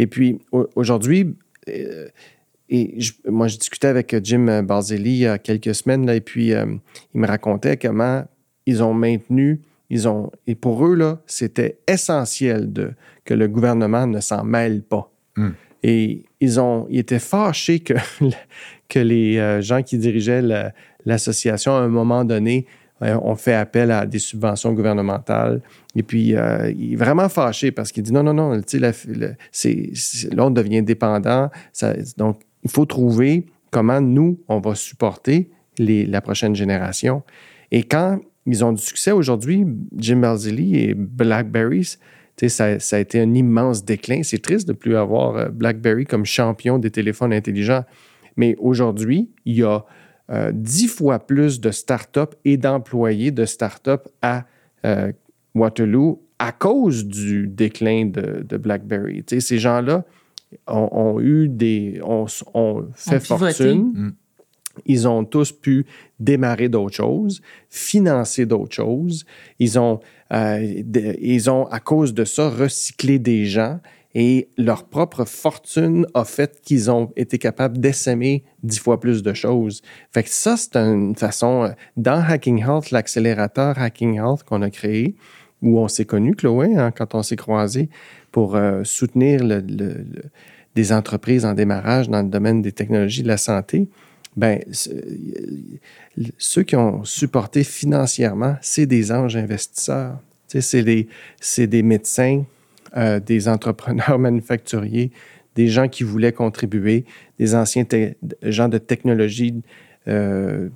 Et puis aujourd'hui, et moi, je discutais avec Jim Balzelli il y a quelques semaines, là, et puis il me racontait comment ils ont maintenu ils ont, et pour eux, là, c'était essentiel de, que le gouvernement ne s'en mêle pas. Hmm. Et ils, ont, ils étaient fâchés que, que les euh, gens qui dirigeaient l'association, à un moment donné, euh, ont fait appel à des subventions gouvernementales. Et puis, euh, il est vraiment fâché parce qu'il dit non, non, non, là, on devient dépendant. donc, il faut trouver comment nous, on va supporter les, la prochaine génération. Et quand ils ont du succès aujourd'hui. Jim Balzilli et BlackBerry, ça, ça, a été un immense déclin. C'est triste de plus avoir euh, BlackBerry comme champion des téléphones intelligents. Mais aujourd'hui, il y a euh, dix fois plus de startups et d'employés de startups à Waterloo à cause du déclin de, BlackBerry. ces gens-là ont, eu des. ont, fait fortune. Mm. Ils ont tous pu démarrer d'autres choses, financer d'autres choses. Ils ont, euh, ils ont, à cause de ça, recyclé des gens et leur propre fortune a fait qu'ils ont été capables d'essaimer dix fois plus de choses. Fait que ça, c'est une façon, euh, dans Hacking Health, l'accélérateur Hacking Health qu'on a créé, où on s'est connu, Chloé, hein, quand on s'est croisés, pour euh, soutenir des entreprises en démarrage dans le domaine des technologies de la santé ben, ceux qui ont supporté financièrement, c'est des anges investisseurs. C'est des, des médecins, euh, des entrepreneurs manufacturiers, des gens qui voulaient contribuer, des anciens gens de technologie euh,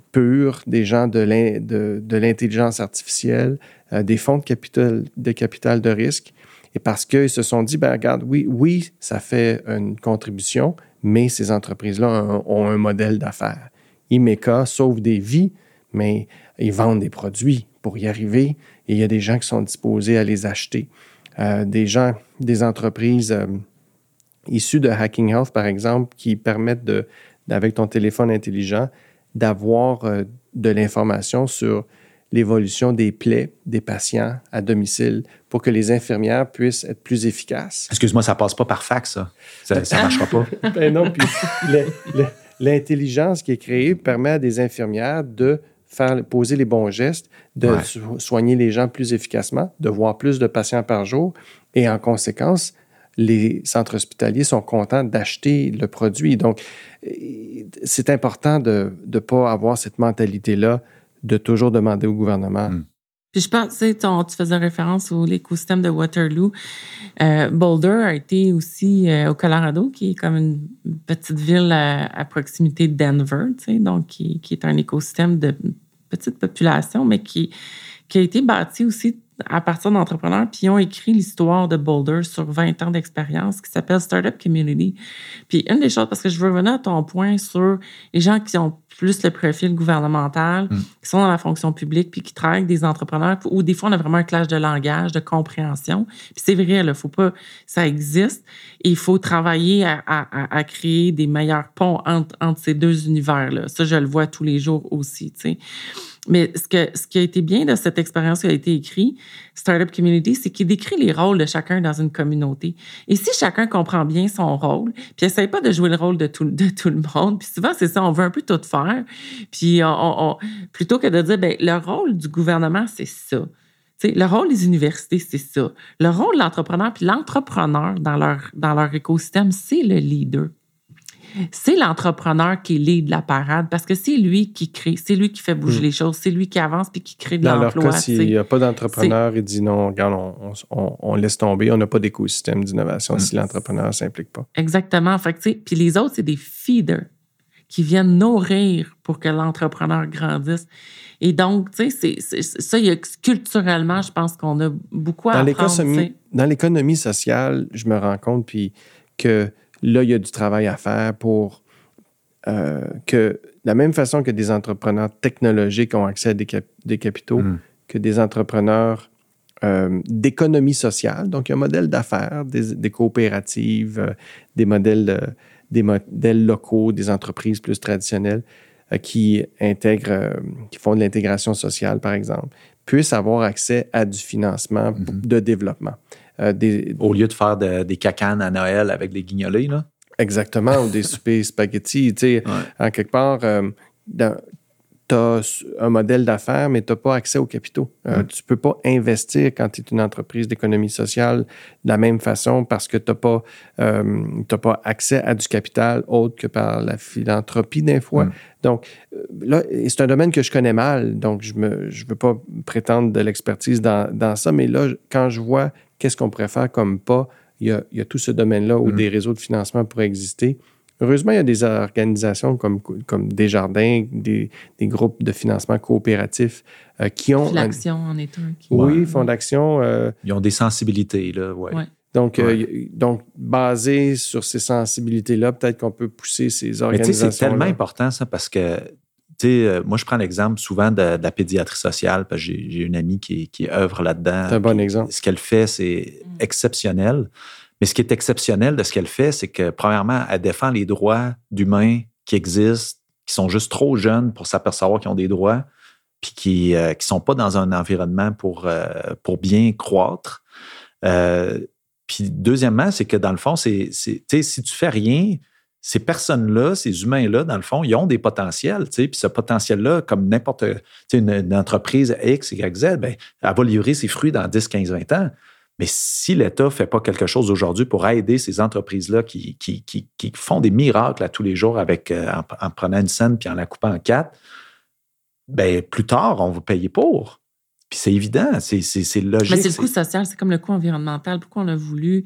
des gens de l'intelligence artificielle, euh, des fonds de capital, de capital de risque. Et parce qu'ils se sont dit, ben, regarde, oui, oui, ça fait une contribution, mais ces entreprises-là ont, un modèle d'affaires. Imeka sauve des vies, mais ils vendent des produits pour y arriver et il y a des gens qui sont disposés à les acheter. Euh, des gens, des entreprises euh, issues de Hacking Health, par exemple, qui permettent, de, avec ton téléphone intelligent, d'avoir euh, de l'information sur l'évolution des plaies des patients à domicile pour que les infirmières puissent être plus efficaces. Excuse-moi, ça passe pas par fax, ça. Ça ne marchera pas. ben non, puis l'intelligence qui est créée permet à des infirmières de faire poser les bons gestes, de soigner les gens plus efficacement, de voir plus de patients par jour et en conséquence, les centres hospitaliers sont contents d'acheter le produit. Donc, c'est important de ne pas avoir cette mentalité-là de toujours demander au gouvernement. Hmm. Puis je pense, tu, tu faisais référence au l'écosystème de Waterloo. Euh, Boulder a été aussi euh, au Colorado, qui est comme une petite ville à, proximité de Denver, tu sais, donc qui, qui, est un écosystème de petite population, mais qui, qui a été bâti aussi à partir d'entrepreneurs, puis ils ont écrit l'histoire de Boulder sur 20 ans d'expérience qui s'appelle Startup Community. Puis une des choses, parce que je veux revenir à ton point sur les gens qui ont plus le profil gouvernemental, mm. qui sont dans la fonction publique, puis qui travaillent avec des entrepreneurs, où des fois on a vraiment un clash de langage, de compréhension. Puis c'est vrai, il faut pas, ça existe, et il faut travailler à, à, à créer des meilleurs ponts entre, entre ces deux univers-là. Ça, je le vois tous les jours aussi, tu sais. Mais ce, que, ce qui a été bien de cette expérience qui a été écrite, Startup Community, c'est qu'il décrit les rôles de chacun dans une communauté. Et si chacun comprend bien son rôle, puis essaye pas de jouer le rôle de tout, de tout le monde, puis souvent c'est ça, on veut un peu tout faire, puis on, plutôt que de dire, ben le rôle du gouvernement, c'est ça. le rôle des universités, c'est ça. Le rôle de l'entrepreneur, puis l'entrepreneur dans leur, dans leur écosystème, c'est le leader c'est l'entrepreneur qui est lead de la parade parce que c'est lui qui crée, c'est lui qui fait bouger mm. les choses, c'est lui qui avance puis qui crée de l'emploi. Dans leur cas, s'il n'y a pas d'entrepreneur, il dit non, regarde, on, laisse tomber, on n'a pas d'écosystème d'innovation si mm. l'entrepreneur ne s'implique pas. Exactement. Fait puis les autres, c'est des feeders qui viennent nourrir pour que l'entrepreneur grandisse. Et donc, tu sais, ça, culturellement, je pense qu'on a beaucoup à apprendre. Dans l'économie sociale, je me rends compte puis que Là, il y a du travail à faire pour euh, que, de la même façon que des entrepreneurs technologiques ont accès à des, capitaux, mm. que des entrepreneurs euh, d'économie sociale, donc il y a un modèle d'affaires, des, coopératives, euh, des, modèles, des modèles locaux, des entreprises plus traditionnelles. qui intègrent, qui font de l'intégration sociale, par exemple, puissent avoir accès à du financement mm-hmm. de développement. Au lieu de faire des cacanes à Noël avec des guignolés, là? Exactement, ou des soupers spaghetti. Tu sais, en quelque part, dans, tu as un modèle d'affaires, mais tu n'as pas accès aux capitaux. Euh, tu ne peux pas investir quand tu es une entreprise d'économie sociale de la même façon parce que tu n'as pas, euh, pas accès à du capital autre que par la philanthropie des fois. Donc, euh, là, c'est un domaine que je connais mal, donc je ne je veux pas prétendre de l'expertise dans, dans, ça, mais là, quand je vois qu'est-ce qu'on pourrait faire comme pas, il y a, il y a tout ce domaine-là où des réseaux de financement pourraient exister. Heureusement, il y a des organisations comme, comme Desjardins, des, des groupes de financement coopératifs euh, qui ont. L'action en est un. Oui, Fonds d'action. Euh, Ils ont des sensibilités, là, ouais. Donc, euh, donc, basé sur ces sensibilités-là, peut-être qu'on peut pousser ces organisations. C'est tellement important, ça, parce que tu sais, moi, je prends l'exemple souvent de, la pédiatrie sociale, parce que j'ai une amie qui, qui œuvre là-dedans. C'est un bon exemple. Ce qu'elle fait, c'est mm. exceptionnel. Mais ce qui est exceptionnel de ce qu'elle fait, c'est que, premièrement, elle défend les droits d'humains qui existent, qui sont juste trop jeunes pour s'apercevoir qu'ils ont des droits, puis qui ne euh, sont pas dans un environnement pour, euh, pour bien croître. Euh, puis deuxièmement, c'est que dans le fond, c'est, si tu fais rien, ces personnes-là, ces humains-là, dans le fond, ils ont des potentiels, puis ce potentiel-là, comme n'importe une, une entreprise X, Y, Z, ben, elle va livrer ses fruits dans 10, 15, 20 ans. Mais si l'État ne fait pas quelque chose aujourd'hui pour aider ces entreprises-là qui, qui, font des miracles à tous les jours avec, euh, en, prenant une scène puis en la coupant en quatre, ben, plus tard, on va payer pour. Puis c'est évident, c'est logique. Mais c'est le coût social, c'est comme le coût environnemental. Pourquoi on a voulu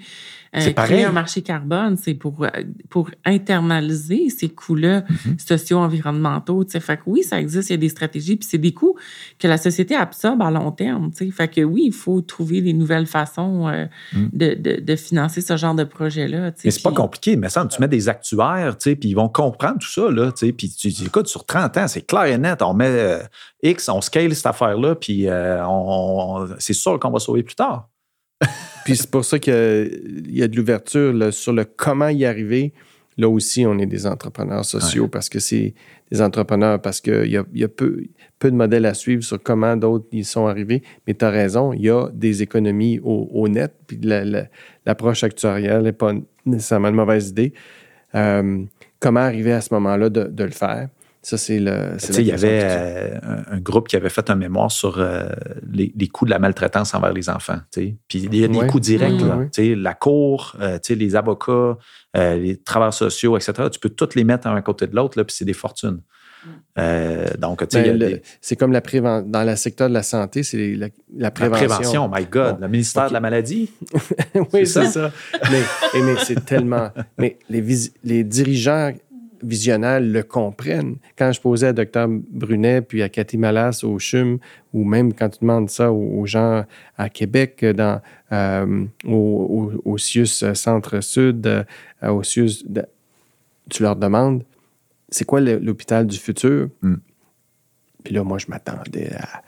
euh, créer un marché carbone? C'est pour, euh, pour internaliser ces coûts-là mm-hmm. socio-environnementaux. Fait que oui, ça existe, il y a des stratégies, puis c'est des coûts que la société absorbe à long terme. T'sais. Fait que oui, il faut trouver des nouvelles façons euh, mm. de, de, de, financer ce genre de projet-là. Mais c'est pas compliqué, mais ça, tu mets des actuaires, puis ils vont comprendre tout ça. Là, puis tu dis, écoute, sur 30 ans, c'est clair et net, on met X, on scale cette affaire-là, puis euh, c'est sûr qu'on va sauver plus tard. puis c'est pour ça qu'il y a de l'ouverture sur le comment y arriver. Là aussi, on est des entrepreneurs sociaux parce que c'est des entrepreneurs, parce qu'il y a, y a peu, peu, de modèles à suivre sur comment d'autres y sont arrivés. Mais tu as raison, il y a des économies au, net, puis l'approche actuarielle n'est pas nécessairement une mauvaise idée. Euh, comment arriver à ce moment-là de le faire? Ça, c'est le. il y avait euh, un, groupe qui avait fait un mémoire sur euh, les, coûts de la maltraitance envers les enfants. Puis il y a des coûts directs. La cour, euh, les avocats, les travailleurs sociaux, etc. Tu peux tous les mettre un à côté de l'autre, puis c'est des fortunes. donc, ben, c'est comme la prévention. Dans le secteur de la santé, c'est la, prévention. La prévention, my God. Le ministère de la maladie? oui, c'est ça. mais, mais c'est tellement. Mais les, les dirigeants visionnaires le comprennent. Quand je posais à Dr Brunet puis à Cathy Malas au CHUM, ou même quand tu demandes ça aux, gens à Québec, dans, euh, au, au, CIUS Centre-Sud, euh, au CIUS, tu leur demandes c'est quoi l'hôpital du futur? Hmm. Puis là, moi, je m'attendais à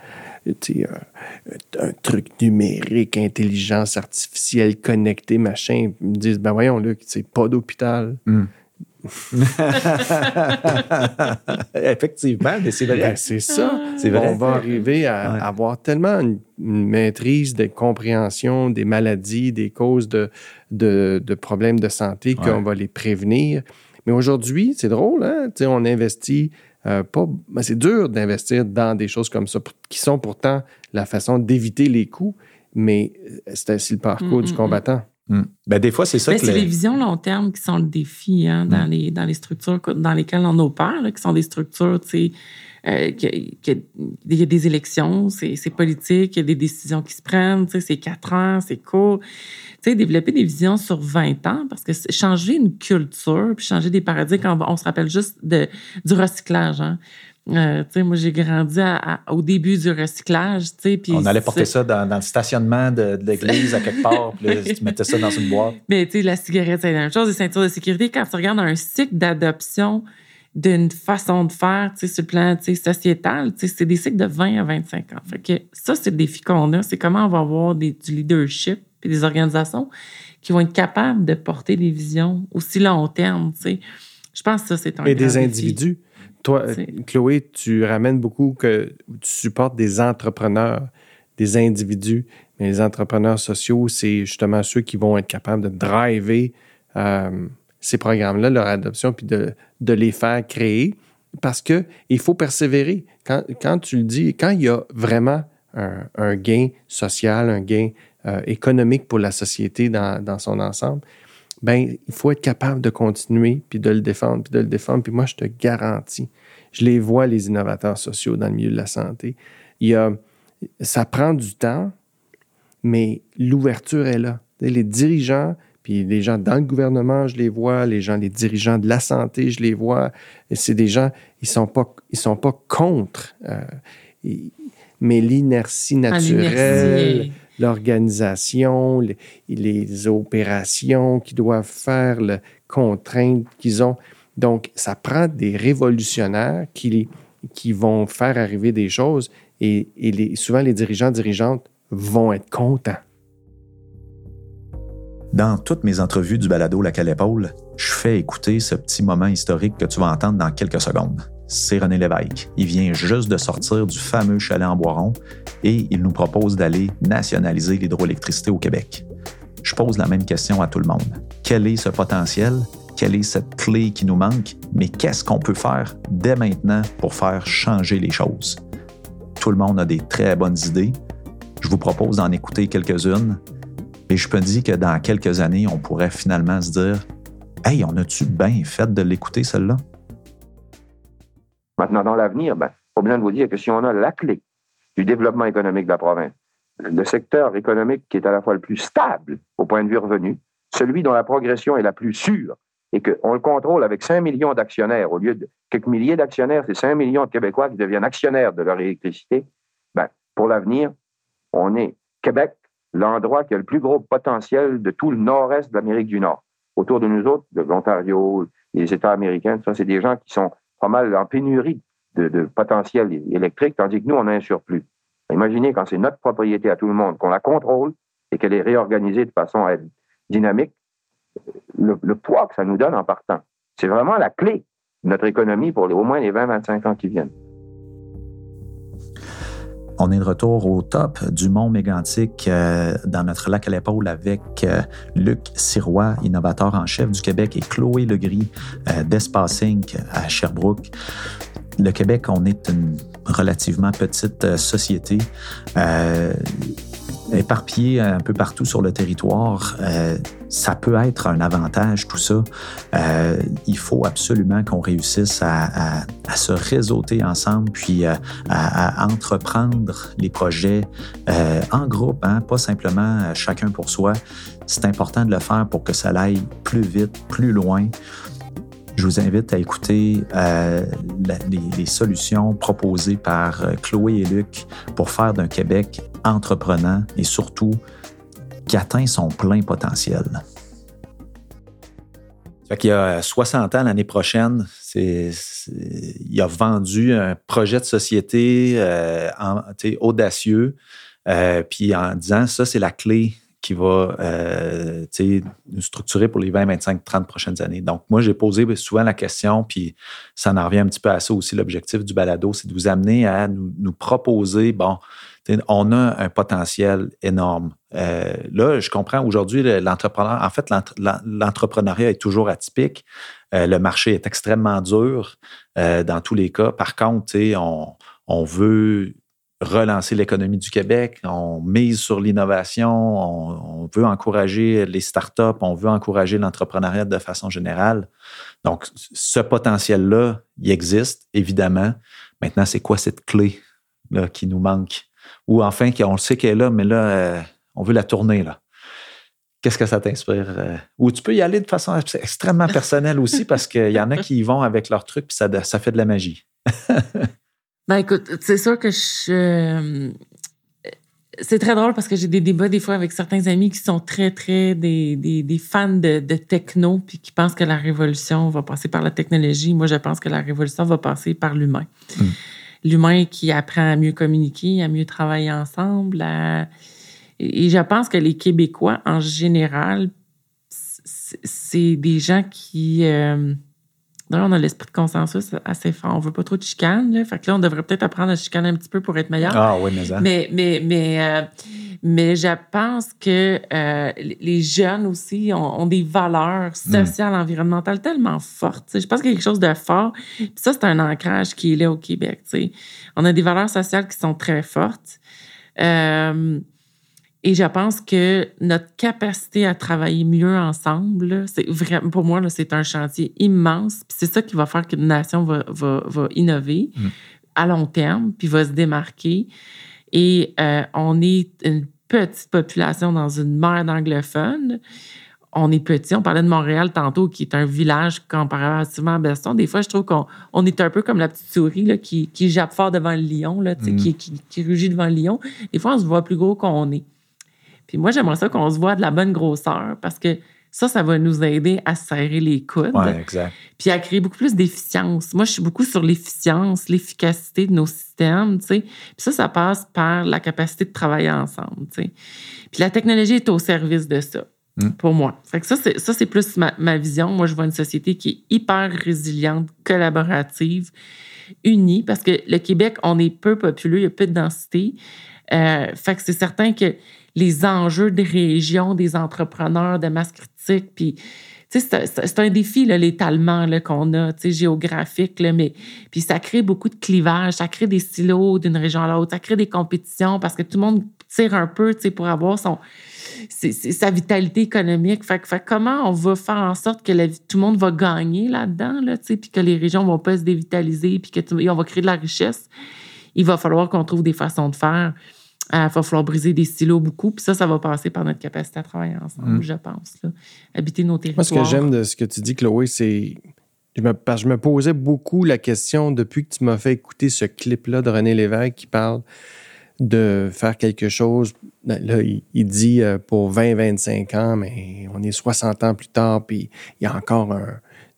un, un, truc numérique, intelligence artificielle, connectée, machin. Ils me disent, ben voyons, Luc, c'est pas d'hôpital. Hmm. Effectivement, mais c'est vrai. Ben, c'est ça. C'est vrai. On va arriver à avoir tellement une, maîtrise des compréhensions des maladies, des causes de, de, problèmes de santé qu'on va les prévenir. Mais aujourd'hui, c'est drôle, hein? on investit euh, pas. Ben, c'est dur d'investir dans des choses comme ça, qui sont pourtant la façon d'éviter les coûts, mais euh, c'est ainsi le parcours mm, du mm, mm. combattant. Hmm. Ben, des fois, c'est ça ben, que. C'est les... visions long terme qui sont le défi hein, dans, hmm. les, dans les structures dans lesquelles on opère, qui sont des structures, tu sais. Euh, il y a des élections, c'est politique, il y a des décisions qui se prennent, c'est quatre ans, c'est court. Sais, développer des visions sur 20 ans, parce que changer une culture, puis changer des paradigmes, on, on se rappelle juste de, du recyclage. Hein. Euh, moi, j'ai grandi au début du recyclage. On allait porter ça dans, le stationnement de, l'église à quelque part, puis tu mettais ça dans une boîte. Mais tu sais, la cigarette, c'est la même chose, les ceintures de sécurité. Quand tu regardes un cycle d'adoption d'une façon de faire, tu sais, sur le plan sociétal, c'est des cycles de 20 à 25 ans. Fait que ça, c'est le défi qu'on a. C'est comment on va avoir du leadership et des organisations qui vont être capables de porter des visions aussi long terme, tu sais. Je pense que ça, c'est un Et des individus. Toi, Chloé, tu ramènes beaucoup que tu supportes des entrepreneurs, des individus, mais les entrepreneurs sociaux, c'est justement ceux qui vont être capables de driver euh, ces programmes-là, leur adoption, puis de, de, les faire créer. Parce qu'il faut persévérer. Quand, quand, tu le dis, quand il y a vraiment un, un gain social, un gain euh, économique pour la société dans, dans son ensemble, ben il faut être capable de continuer, puis de le défendre, puis de le défendre. Puis moi, je te garantis, je les vois, les innovateurs sociaux dans le milieu de la santé. Il y a, ça prend du temps, mais l'ouverture est là. Les dirigeants, puis les gens dans le gouvernement, je les vois, les gens, les dirigeants de la santé, je les vois. C'est des gens, ils sont pas, ils sont pas contre, euh, mais l'inertie ah, naturelle, l'organisation, les, les, opérations qu'ils doivent faire, les contraintes qu'ils ont. Donc, ça prend des révolutionnaires qui, qui vont faire arriver des choses et, et les, souvent les dirigeants, dirigeantes vont être contents. Dans toutes mes entrevues du balado La Épaule, je fais écouter ce petit moment historique que tu vas entendre dans quelques secondes. C'est René Lévesque. Il vient juste de sortir du fameux chalet en Boiron et il nous propose d'aller nationaliser l'hydroélectricité au Québec. Je pose la même question à tout le monde. Quel est ce potentiel? Quelle est cette clé qui nous manque? Mais qu'est-ce qu'on peut faire dès maintenant pour faire changer les choses? Tout le monde a des très bonnes idées. Je vous propose d'en écouter quelques-unes et je me dis que dans quelques années, on pourrait finalement se dire Hey, on a-tu bien fait de l'écouter, celle-là? Maintenant, dans l'avenir, ben, faut bien vous dire que si on a la clé du développement économique de la province, le secteur économique qui est à la fois le plus stable au point de vue revenu, celui dont la progression est la plus sûre, et qu'on le contrôle avec 5 millions d'actionnaires, au lieu de quelques milliers d'actionnaires, c'est 5 millions de Québécois qui deviennent actionnaires de leur électricité, ben, pour l'avenir, on est Québec, l'endroit qui a le plus gros potentiel de tout le nord-est de l'Amérique du Nord. Autour de nous autres, de l'Ontario, les États américains, ça, c'est des gens qui sont pas mal en pénurie de, potentiel électrique, tandis que nous, on a un surplus. Imaginez quand c'est notre propriété à tout le monde, qu'on la contrôle et qu'elle est réorganisée de façon à être dynamique, le, poids que ça nous donne en partant. C'est vraiment la clé de notre économie pour au moins les 20-25 ans qui viennent. On est de retour au top du mont mégantique euh, dans notre lac à l'épaule avec euh, Luc Sirois, innovateur en chef du Québec, et Chloé Legris euh, d'Espace Inc. à Sherbrooke. Le Québec, on est une relativement petite société éparpillé un peu partout sur le territoire, euh, ça peut être un avantage, tout ça. Euh, il faut absolument qu'on réussisse à, se réseauter ensemble, puis euh, à, entreprendre les projets en groupe, hein, pas simplement chacun pour soi. C'est important de le faire pour que ça aille plus vite, plus loin. Je vous invite à écouter les, solutions proposées par Chloé et Luc pour faire d'un Québec entreprenant et surtout qui atteint son plein potentiel. Qu'il y a 60 ans l'année prochaine, il a vendu un projet de société euh, audacieux, euh, puis en disant ça, c'est la clé qui va euh, nous structurer pour les 20, 25, 30 prochaines années. Donc, moi, j'ai posé souvent la question, puis ça en revient un petit peu à ça aussi. L'objectif du balado, c'est de vous amener à nous, proposer, bon, on a un potentiel énorme. Euh, là, je comprends aujourd'hui, l'entrepreneur, en fait, l'entrepreneuriat est toujours atypique. Euh, le marché est extrêmement dur dans tous les cas. Par contre, on, on veut relancer l'économie du Québec, on mise sur l'innovation, on, veut encourager les startups, on veut encourager l'entrepreneuriat de façon générale. Donc, ce potentiel-là, il existe, évidemment. Maintenant, c'est quoi cette clé là, qui nous manque? ou enfin on le sait qu'elle est là, mais là, euh, on veut la tourner. là. Qu'est-ce que ça t'inspire? Euh? Ou tu peux y aller de façon extrêmement personnelle aussi, parce qu'il y en a qui y vont avec leur truc, puis ça, ça fait de la magie. ben écoute, c'est sûr que je. Euh, c'est très drôle parce que j'ai des débats des fois avec certains amis qui sont très, très des, des, fans de, techno puis qui pensent que la révolution va passer par la technologie. Moi, je pense que la révolution va passer par l'humain. Hmm l'humain qui apprend à mieux communiquer, à mieux travailler ensemble. Et je pense que les Québécois, en général, c'est des gens qui... Euh, Là, on a l'esprit de consensus assez fort. On veut pas trop de chicane. Là. Fait que là, on devrait peut-être apprendre à chicaner un petit peu pour être meilleur. Ah oui, mais ça. Mais, mais, mais, euh, mais je pense que euh, les jeunes aussi ont, des valeurs sociales, environnementales tellement fortes. Je pense qu'il y a quelque chose de fort. Puis ça, c'est un ancrage qui est là au Québec. On a des valeurs sociales qui sont très fortes. Euh, et je pense que notre capacité à travailler mieux ensemble, c'est vraiment, pour moi, c'est un chantier immense. Puis c'est ça qui va faire qu'une nation va, va, va innover mm. à long terme, puis va se démarquer. Et euh, on est une petite population dans une mer d'anglophones. On est petit. On parlait de Montréal tantôt, qui est un village comparativement à Beston. Des fois, je trouve qu'on on est un peu comme la petite souris là, qui, qui jappe fort devant le lion, là, mm. qui, qui, qui rugit devant le lion. Des fois, on se voit plus gros qu'on est. Puis moi, j'aimerais ça qu'on se voit de la bonne grosseur parce que ça, ça va nous aider à serrer les coudes. Ouais, exact. Puis à créer beaucoup plus d'efficience. Moi, je suis beaucoup sur l'efficience, l'efficacité de nos systèmes, tu sais. Puis ça, ça passe par la capacité de travailler ensemble, tu sais. Puis la technologie est au service de ça, mm. pour moi. Fait que ça, c'est, ça, c'est plus ma, ma, vision. Moi, je vois une société qui est hyper résiliente, collaborative, unie, parce que le Québec, on est peu populeux, il y a peu de densité. Euh, fait que c'est certain que les enjeux des régions, des entrepreneurs de masse critique. C'est un défi, l'étalement qu'on a, géographique, mais puis ça crée beaucoup de clivages, ça crée des silos d'une région à l'autre, ça crée des compétitions parce que tout le monde tire un peu pour avoir sa vitalité économique. Comment on va faire en sorte que tout le monde va gagner là-dedans, là, puis que les régions vont pas se dévitaliser, puis qu'on va créer de la richesse? Il va falloir qu'on trouve des façons de faire. Il va falloir briser des stylos beaucoup. Puis ça, ça va passer par notre capacité à travailler ensemble, mm. je pense. Habiter nos territoires. Moi, ce que j'aime de ce que tu dis, Chloé, c'est. Je me, je me posais beaucoup la question depuis que tu m'as fait écouter ce clip-là de René Lévesque qui parle de faire quelque chose. Ben, là, il, dit euh, pour 20-25 ans, mais on est 60 ans plus tard, puis il y a encore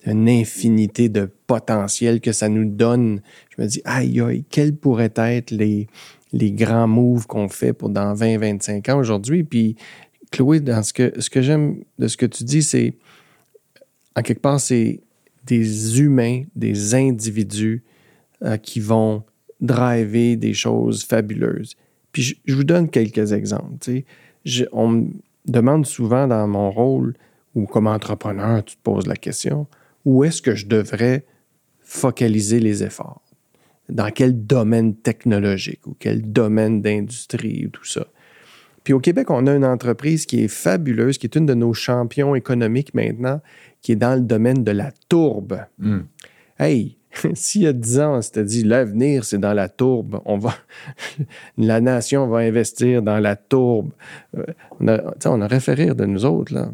une infinité de potentiel que ça nous donne. Je me dis, aïe, aïe, quels pourraient être les, les grands moves qu'on fait pour dans 20, 25 ans aujourd'hui. Puis, Chloé, dans ce que, ce que j'aime de ce que tu dis, c'est, en quelque part, c'est des humains, des individus euh, qui vont driver des choses fabuleuses. Puis, je, vous donne quelques exemples. on me demande souvent dans mon rôle, ou comme entrepreneur, tu te poses la question, où est-ce que je devrais focaliser les efforts? Dans quel domaine technologique ou quel domaine d'industrie ou tout ça. Puis au Québec, on a une entreprise qui est fabuleuse, qui est une de nos champions économiques maintenant, qui est dans le domaine de la tourbe. Hmm. Hey, s'il y a 10 ans, on s'était dit l'avenir, c'est dans la tourbe, on va, la nation va investir dans la tourbe. Euh, on, a, on aurait fait rire de nous autres, là.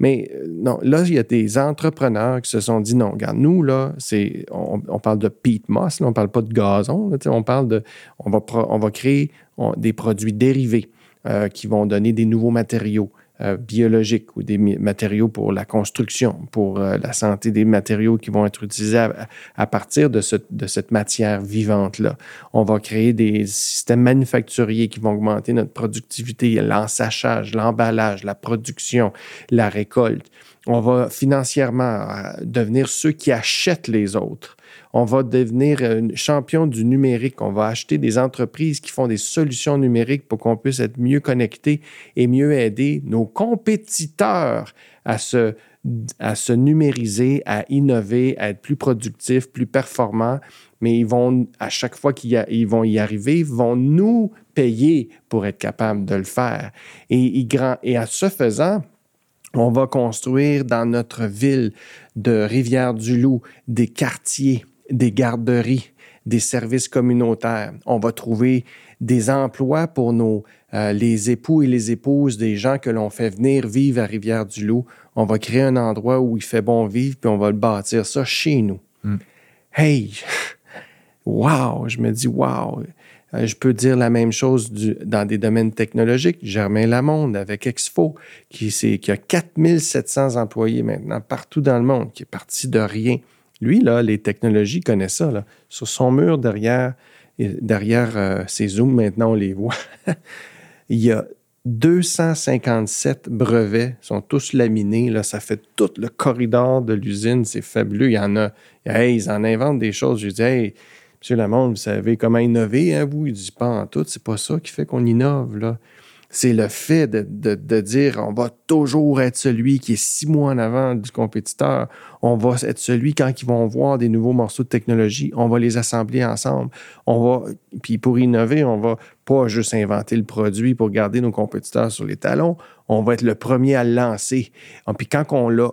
Mais euh, non, là, il y a des entrepreneurs qui se sont dit non, regarde, nous, là, c'est, on, parle de peat moss, on ne parle pas de gazon, on parle de, on va, on va créer des produits dérivés euh, qui vont donner des nouveaux matériaux. Euh, biologiques ou des matériaux pour la construction, pour euh, la santé des matériaux qui vont être utilisés à, partir de, de, cette matière vivante-là. On va créer des systèmes manufacturiers qui vont augmenter notre productivité, l'ensachage, l'emballage, la production, la récolte. On va financièrement euh, devenir ceux qui achètent les autres on va devenir un champion du numérique. On va acheter des entreprises qui font des solutions numériques pour qu'on puisse être mieux connecté et mieux aider nos compétiteurs à se, numériser, à innover, à être plus productifs, plus performants. Mais à chaque fois qu'ils vont y arriver, vont nous payer pour être capables de le faire. Et, et à ce faisant, on va construire dans notre ville de Rivière-du-Loup des quartiers des garderies, des services communautaires. On va trouver des emplois pour nos, euh, les époux et les épouses des gens que l'on fait venir vivre à Rivière-du-Loup. On va créer un endroit où il fait bon vivre, puis on va le bâtir ça chez nous. Hmm. Hey! Wow! Je me dis, wow! Euh, je peux dire la même chose dans des domaines technologiques. Germain Lamonde avec Exfo, qui, qui a 4700 employés maintenant partout dans le monde, qui est parti de rien. Lui, là, les technologies connaît ça. Là. Sur son mur derrière, derrière euh, ses zooms, maintenant, on les voit. il y a 257 brevets sont tous laminés. Là, ça fait tout le corridor de l'usine. C'est fabuleux. Il y en a. ils en inventent des choses. Je dis, hey, Monsieur Lamonde, vous savez comment innover, hein, vous? Il dit pas en tout. C'est pas ça qui fait qu'on innove, là c'est le fait de, dire on va toujours être celui qui est six mois en avant du compétiteur. On va être celui quand ils vont voir des nouveaux morceaux de technologie, on va les assembler ensemble. On va, puis pour innover, on va pas juste inventer le produit pour garder nos compétiteurs sur les talons. On va être le premier à le lancer. Puis quand on l'a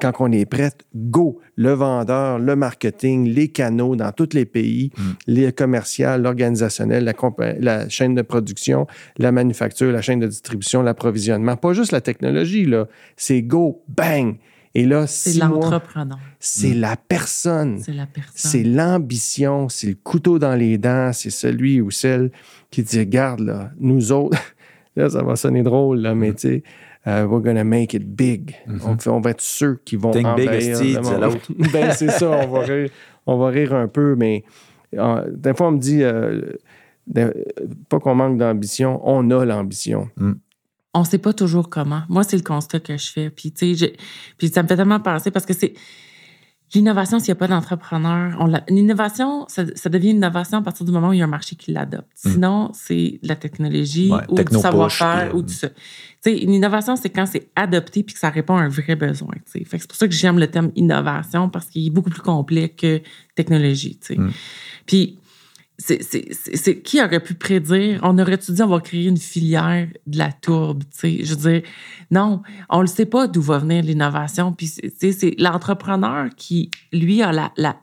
quand on est prêt, go, le vendeur, le marketing, les canaux dans tous les pays, mm. les commerciaux, l'organisationnel, la, la, chaîne de production, la manufacture, la chaîne de distribution, l'approvisionnement. Pas juste la technologie, là. C'est go, bang. Et là, c'est l'entrepreneur. C'est mm. la personne. C'est la personne. C'est l'ambition, c'est le couteau dans les dents, c'est celui ou celle qui dit, regarde, là, nous autres, là, ça va sonner drôle, là, mais mm. tu sais, Uh, we're gonna make it big. Mhm. on, va être ceux qui vont Think envahir big, l'autre. ben, c'est ça, on va, rire, on va rire un peu, mais euh, des fois, on me dit, euh, pas qu'on manque d'ambition, on a l'ambition. Mm. On ne sait pas toujours comment. Moi, c'est le constat que je fais. Puis, tu sais, puis ça me fait tellement penser parce que c'est L'innovation, s'il n'y a pas d'entrepreneur, l'innovation, ça, devient une innovation à partir du moment où il y a un marché qui l'adopte. Hmm. Sinon, c'est la technologie ou du savoir-faire ou tout ça. une innovation, c'est quand c'est adopté puis que ça répond à un vrai besoin. c'est pour ça que j'aime le terme innovation parce qu'il est beaucoup plus complet que technologie. Puis c'est qui aurait pu prédire? On aurait dit on va créer une filière de la tourbe tu sais. Je veux dire non on ne sait pas d'où va venir l'innovation. Puis c'est l'entrepreneur qui lui a la, la,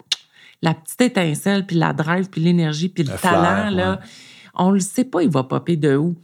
la, petite étincelle puis la drive puis l'énergie puis le, talent là. on le sait pas il va popper de où.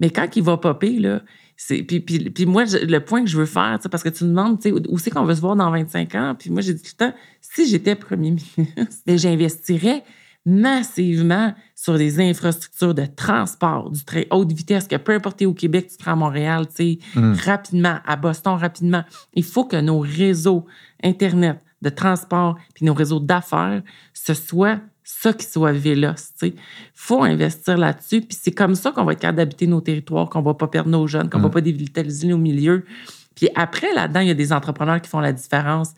Mais quand il va popper là c'est puis, puis, puis, moi le point que je veux faire parce que tu me demandes où c'est qu'on veut se voir dans 25 ans? Puis moi j'ai dit tout le temps si j'étais premier ministre j'investirais massivement sur des infrastructures de transport du très haute vitesse, que peu importe où au Québec, tu seras à Montréal, tu sais, hmm. rapidement, à Boston, rapidement. Il faut que nos réseaux Internet de transport puis nos réseaux d'affaires, ce soit ça qui soit véloce. Il faut investir là-dessus. Puis c'est comme ça qu'on va être capable d'habiter nos territoires, qu'on va pas perdre nos jeunes, qu'on ne va hmm. pas dévitaliser nos milieux. Puis après, là-dedans, il y a des entrepreneurs qui font la différence.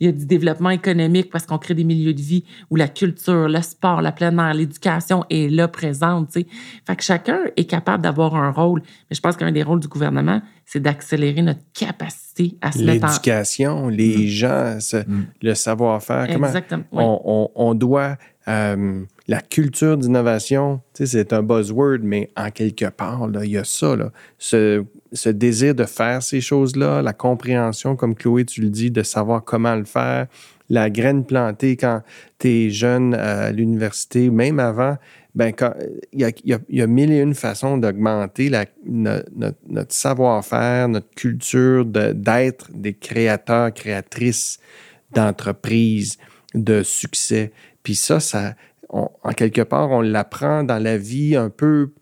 Il y a du développement économique parce qu'on crée des milieux de vie où la culture, le sport, la plein air, l'éducation est là présente. Fait que chacun est capable d'avoir un rôle. Mais je pense qu'un des rôles du gouvernement, c'est d'accélérer notre capacité à se mettre en... L'éducation, les mm. gens, mm. le savoir-faire. Exactement. on, doit... Euh, la culture d'innovation, c'est un buzzword, mais en quelque part, il y a ça, là, ce ce désir de faire ces choses-là, la compréhension, comme Chloé, tu le dis, de savoir comment le faire, la graine plantée quand tu es jeune à l'université, même avant, ben il y a, mille et une façons d'augmenter notre, savoir-faire, notre culture d'être des créateurs, créatrices d'entreprises, de succès. Puis ça, ça en quelque part, on l'apprend dans la vie un peu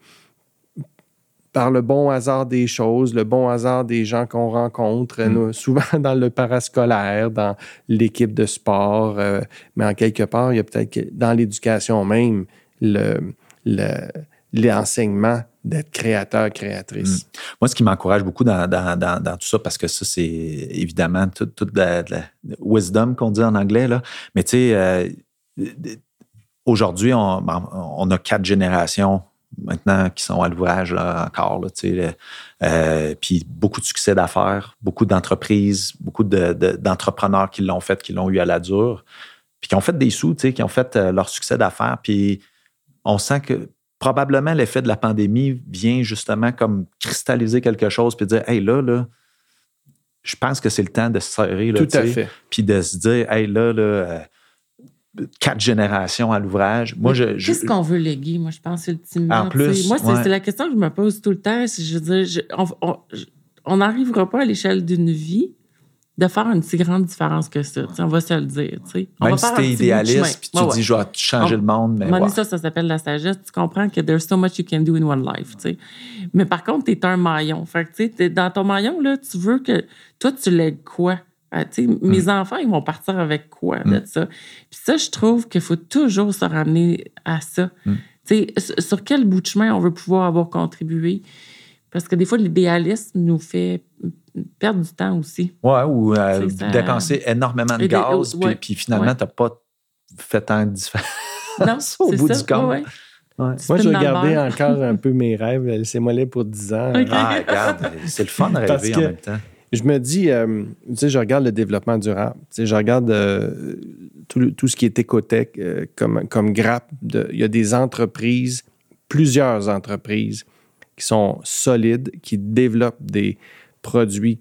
par le bon hasard des choses, le bon hasard des gens qu'on rencontre, mm. souvent dans le parascolaire, dans l'équipe de sport, euh, mais en quelque part, il y a peut-être dans l'éducation même le, l'enseignement d'être créateur, créatrice. Mm. Moi, ce qui m'encourage beaucoup dans, tout ça, parce que ça, c'est évidemment toute tout la, wisdom qu'on dit en anglais, là. mais tu sais, euh, aujourd'hui, on, on, a quatre générations maintenant qui sont à l'ouvrage encore. Là, euh, puis beaucoup de succès d'affaires, beaucoup d'entreprises, beaucoup d'entrepreneurs qui l'ont fait, qui l'ont eu à la dure, puis qui ont fait des sous, qui ont fait euh, leur succès d'affaires. Puis on sent que probablement l'effet de la pandémie vient justement comme cristalliser quelque chose, puis dire, hey là, là, je pense que c'est le temps de se serrer. Là, Tout à fait. Puis de se dire, hey là, là, euh, quatre générations à l'ouvrage. Moi, je, Qu'est-ce qu'on veut léguer, moi, je pense, ultimement? En plus, moi, c'est, la question que je me pose tout le temps. Je veux dire, on n'arrivera pas à l'échelle d'une vie de faire une si grande différence que ça. on va se le dire. On Même si tu es idéaliste puis tu dis, je vais changer le monde. Mais ça, ça s'appelle la sagesse. Tu comprends que there's so much you can do in one life. Mais par contre, tu es un maillon. Fait que, dans ton maillon, là, tu veux que toi, tu lègues quoi? Ah, mes mm. enfants, ils vont partir avec quoi de mm. ça? Puis ça, je trouve qu'il faut toujours se ramener à ça. Mm. Sur quel bout de chemin on veut pouvoir avoir contribué? Parce que des fois, l'idéalisme nous fait perdre du temps aussi. Ouais, ou euh, dépenser énormément de gaz, puis, finalement, tu n'as pas fait tant de différence au bout du compte. Moi, je vais garder encore un peu mes rêves. Laissez-moi les pour 10 ans. Ah, regarde, c'est le fun de rêver en même temps. Je me dis, euh, tu sais, je regarde le développement durable. Tu sais, je regarde euh, tout, tout, ce qui est écotech euh, comme, comme grappe. il y a des entreprises, plusieurs entreprises qui sont solides, qui développent des produits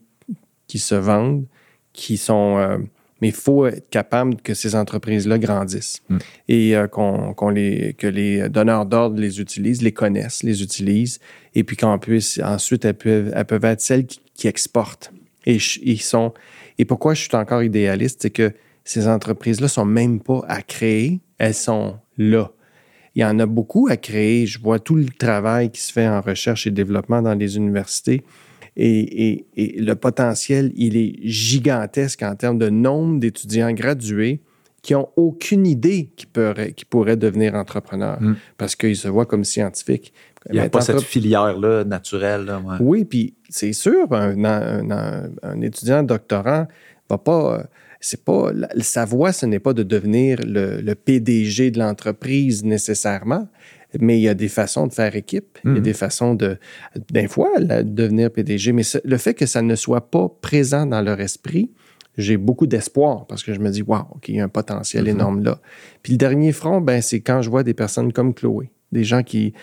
qui se vendent, qui sont mais il faut être capable que ces entreprises-là grandissent mm. et qu'on, les, que les donneurs d'ordre les utilisent, les connaissent, les utilisent, et puis qu'on puisse ensuite, elles peuvent, elles peuvent être celles qui, exportent. Et ils sont. Et pourquoi je suis encore idéaliste, c'est que ces entreprises-là sont même pas à créer, elles sont là. Il y en a beaucoup à créer. Je vois tout le travail qui se fait en recherche et développement dans les universités et, le potentiel, il est gigantesque en termes de nombre d'étudiants gradués qui n'ont aucune idée qu'ils pourraient, pourraient devenir entrepreneurs hmm. parce qu'ils se voient comme scientifiques. Il n'y a pas cette filière-là naturelle. Oui, puis c'est sûr, un, étudiant doctorant va pas. C'est pas sa voie, ce n'est pas de devenir le PDG de l'entreprise nécessairement, mais il y a des façons de faire équipe, il y a mhm. des façons de, d'un fois, devenir PDG. Mais le fait que ça ne soit pas présent dans leur esprit, j'ai beaucoup d'espoir parce que je me dis, waouh, OK, il y a un potentiel mhm. énorme là. Puis le dernier front, ben, c'est quand je vois des personnes comme Chloé, des gens qui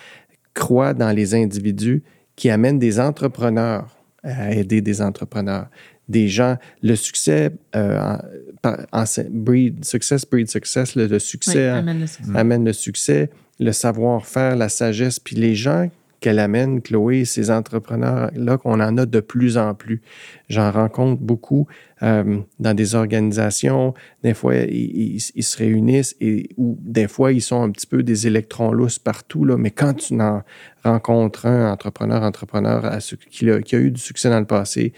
croient dans les individus, qui amènent des entrepreneurs à aider des entrepreneurs, des gens, le succès, euh, en, breed, success breed success, le, succès, amène le succès. Amène le succès le savoir-faire, la sagesse, puis les gens qu'elle amène, Chloé, ces entrepreneurs-là, qu'on en a de plus en plus. J'en rencontre beaucoup euh, dans des organisations. Des fois, ils, se réunissent et ou des fois, ils sont un petit peu des électrons lousses partout. Là, mais quand tu en rencontres un entrepreneur, entrepreneur à ce, qui, a, qui a eu du succès dans le passé,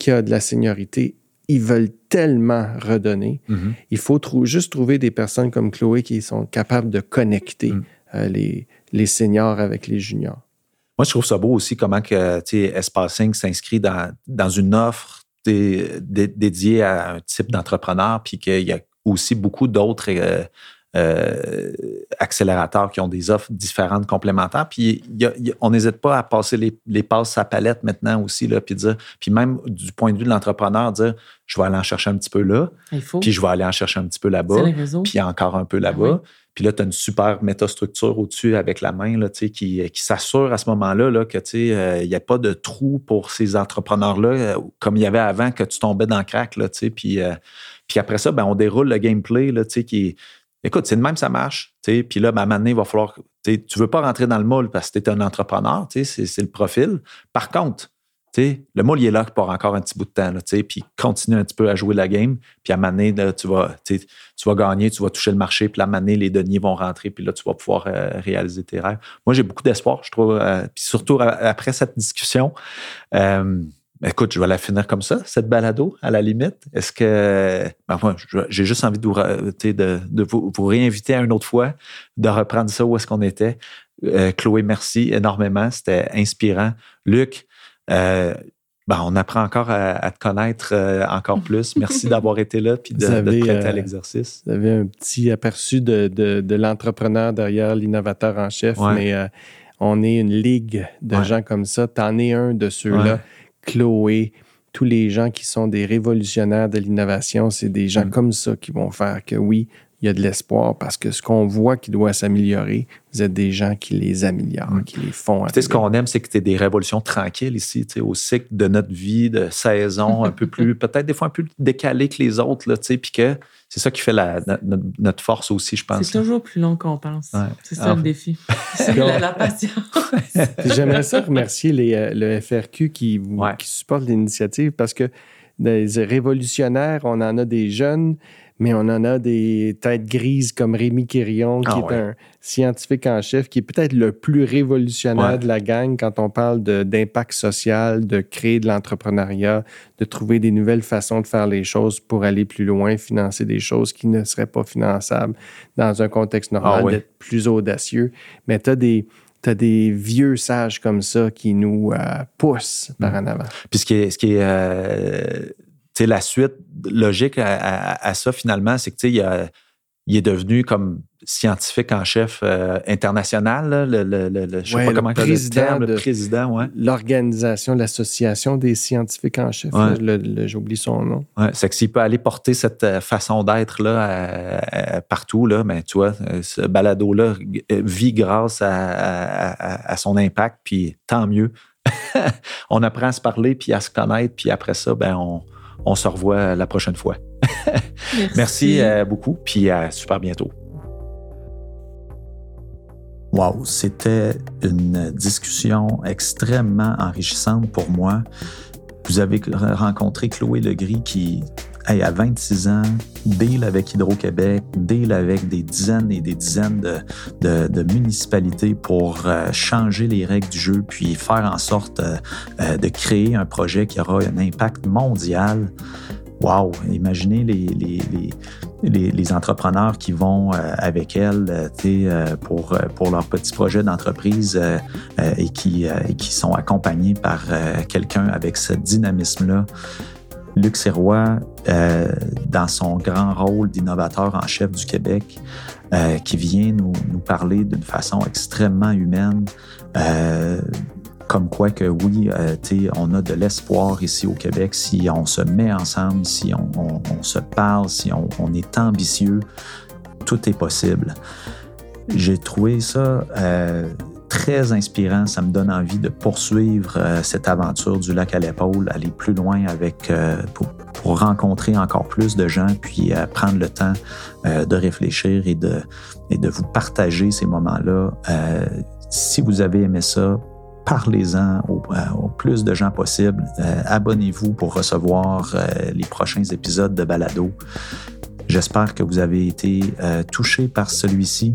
qui a de la seniorité, ils veulent tellement redonner. Mm-hmm. Il faut juste trouver des personnes comme Chloé qui sont capables de connecter. Mm. Euh, les, les seniors avec les juniors. Moi, je trouve ça beau aussi comment que Espacing s'inscrit dans, dans une offre dédiée à un type d'entrepreneur, puis qu'il y a aussi beaucoup d'autres euh, euh, accélérateurs qui ont des offres différentes, complémentaires. Puis on n'hésite pas à passer les, les, passes à palette maintenant aussi, là, puis dire, puis même du point de vue de l'entrepreneur, dire, je vais aller en chercher un petit peu là, puis je vais aller en chercher un petit peu là-bas, puis encore un peu là-bas. Ah puis là, tu as une super métastructure au-dessus avec la main là, qui, qui s'assure à ce moment-là là, que euh, il n'y a pas de trou pour ces entrepreneurs-là, euh, comme il y avait avant que tu tombais dans le crack. Là, puis, euh, puis après ça, ben, on déroule le gameplay là, qui Écoute, c'est de même, ça marche. Puis là, ben, à un il va falloir. Tu ne veux pas rentrer dans le moule parce que tu es un entrepreneur, c'est le profil. Par contre, le moule, il est là pour encore un petit bout de temps, puis continue un petit peu à jouer la game, puis à maner, tu vas, gagner, tu vas toucher le marché, puis à maner, les deniers vont rentrer, puis là, tu vas pouvoir euh, réaliser tes rêves. Moi, j'ai beaucoup d'espoir, je trouve, euh, puis surtout après cette discussion. Euh, écoute, je vais la finir comme ça, cette balado, à la limite. Est-ce que. Ben, moi, j'ai juste envie de, vous, réinviter à une autre fois, de reprendre ça où est-ce qu'on était. Chloé, merci énormément. C'était inspirant. Luc, euh, ben, on apprend encore à, te connaître euh, encore plus. Merci d'avoir été là et de, de, te prêter à euh, l'exercice. Vous avez un petit aperçu de, de l'entrepreneur derrière l'innovateur en chef, mais on est une ligue de gens comme ça. Tu en es un de ceux-là. Chloé, tous les gens qui sont des révolutionnaires de l'innovation, c'est des gens mm. comme ça qui vont faire que oui, il y a de l'espoir parce que ce qu'on voit qui doit s'améliorer, vous êtes des gens qui les améliorent, mm. qui les font. ce qu'on aime, c'est que tu es des révolutions tranquilles ici, au cycle de notre vie, de saison, un peu plus, peut-être des fois un peu plus décalé que les autres, puis que c'est ça qui fait notre, force aussi, je pense. C'est toujours plus long qu'on pense. C'est ça le défi. C'est la, patience. J'aimerais ça remercier les, euh, le FRQ qui, qui supporte l'initiative parce que des révolutionnaires, on en a des jeunes mais on en a des têtes grises comme Rémi Quirion, qui ah est un scientifique en chef, qui est peut-être le plus révolutionnaire de la gang quand on parle d'impact social, de créer de l'entrepreneuriat, de trouver des nouvelles façons de faire les choses pour aller plus loin, financer des choses qui ne seraient pas finançables dans un contexte normal, ah d'être plus audacieux. Mais tu as des tu des vieux sages comme ça qui nous euh, poussent par mm. en avant. Puis ce qui est, ce qui est euh, la suite logique à, ça finalement, c'est que il, a, il est devenu comme scientifique en chef euh, international, le, le, le, sais pas comment le président, le président, ouais. L'organisation, l'association des scientifiques en chef, j'oublie son nom. Ouais, c'est que s'il peut aller porter cette euh, façon d'être là partout là, mais ben, tu vois, euh, ce balado là vit grâce à, son impact, puis tant mieux. on apprend à se parler, puis à se connaître, puis après ça, ben on, on se revoit la prochaine fois. Merci, beaucoup, puis à super bientôt. Wow, c'était une discussion extrêmement enrichissante pour moi. Vous avez rencontré Chloé Legris qui, à 26 ans, deal avec Hydro-Québec, deal avec des dizaines et des dizaines de, municipalités pour euh, changer les règles du jeu, puis faire en sorte euh, euh, de créer un projet qui aura un impact mondial. Wow! Imaginez les, entrepreneurs qui vont avec elle euh, euh, pour, pour leur petit projet d'entreprise et, qui sont accompagnés par quelqu'un avec ce dynamisme-là. Luc Serrois, dans son grand rôle d'innovateur en chef du Québec, qui vient nous, parler d'une façon extrêmement humaine comme quoi que oui, euh, on a de l'espoir ici au Québec si on se met ensemble, si on, se parle, si on, est ambitieux, tout est possible. J'ai trouvé ça euh, très inspirant. Ça me donne envie de poursuivre euh, cette aventure du lac à l'épaule, aller plus loin avec pour, rencontrer encore plus de gens, puis prendre le temps de réfléchir et de, et de vous partager ces moments-là. si vous avez aimé ça, parlez-en au, euh, plus de gens possible. Euh, abonnez-vous pour recevoir euh, les prochains épisodes de Balado. J'espère que vous avez été touché par celui-ci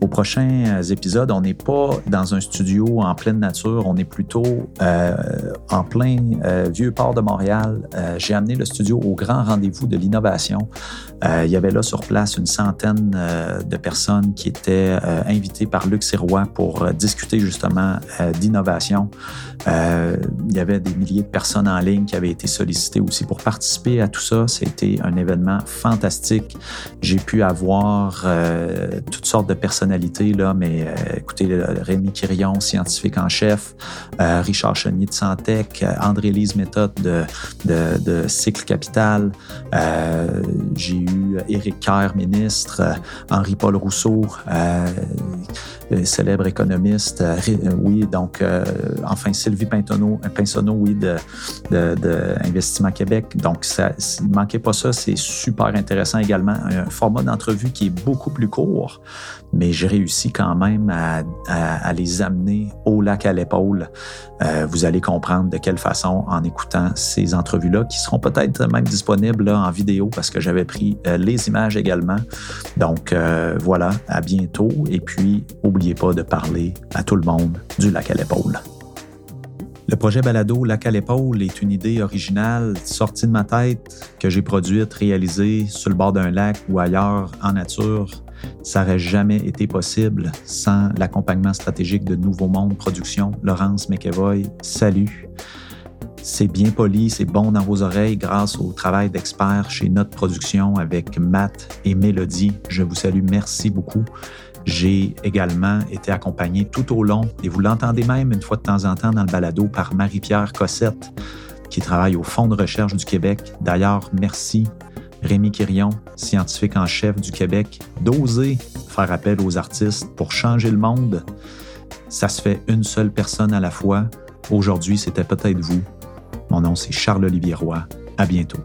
Aux prochains euh, épisodes, on n'est pas dans un studio en pleine nature, on est plutôt euh, en plein euh, vieux port de Montréal. J'ai amené le studio au grand rendez-vous de l'innovation. il y avait là sur place une centaine de personnes qui étaient invitées par Luc Sirois pour discuter justement d'innovation. il y avait des milliers de personnes en ligne qui avaient été sollicitées aussi pour participer à tout ça. C'était un événement fantastique. J'ai pu avoir toutes sortes de personnes mais euh, écoutez, Rémi Quirion, scientifique en chef, euh, Richard Chenier de Santec, euh, André-Lise Méthode de, Cycle Capital, j'ai eu Éric Kerr, ministre, Henri-Paul Rousseau, célèbre économiste, oui, donc enfin Sylvie Pintonneau, Pinsonneau, oui, de, de, Québec. Donc, ça, ne manquez pas ça, c'est super intéressant également. Un format d'entrevue qui est beaucoup plus court, mais j'ai réussi quand même à, les amener au lac à l'épaule. Euh, vous allez comprendre de quelle façon en écoutant ces entrevues-là, qui seront peut-être même disponibles en vidéo parce que j'avais pris euh, les images également. Donc euh, voilà, à bientôt. Et puis, n'oubliez pas de parler à tout le monde du lac à l'épaule. Le projet Balado Lac à l'épaule est une idée originale sortie de ma tête que j'ai produite, réalisée sur le bord d'un lac ou ailleurs en nature ça n'aurait jamais été possible sans l'accompagnement stratégique de Nouveau Monde Production. Laurence McEvoy, salut. C'est bien poli, c'est bon dans vos oreilles grâce au travail d'experts chez Notre Production avec Matt et Mélodie. Je vous salue, merci beaucoup. J'ai également été accompagné tout au long, et vous l'entendez même une fois de temps en temps dans le balado, par Marie-Pierre Cossette, qui travaille au Fonds de recherche du Québec. D'ailleurs, merci Rémi Quirion, scientifique en chef du Québec, d'oser faire appel aux artistes pour changer le monde. Ça se fait une seule personne à la fois. Aujourd'hui, c'était peut-être vous. Mon nom, c'est Charles-Olivier Roy. À bientôt.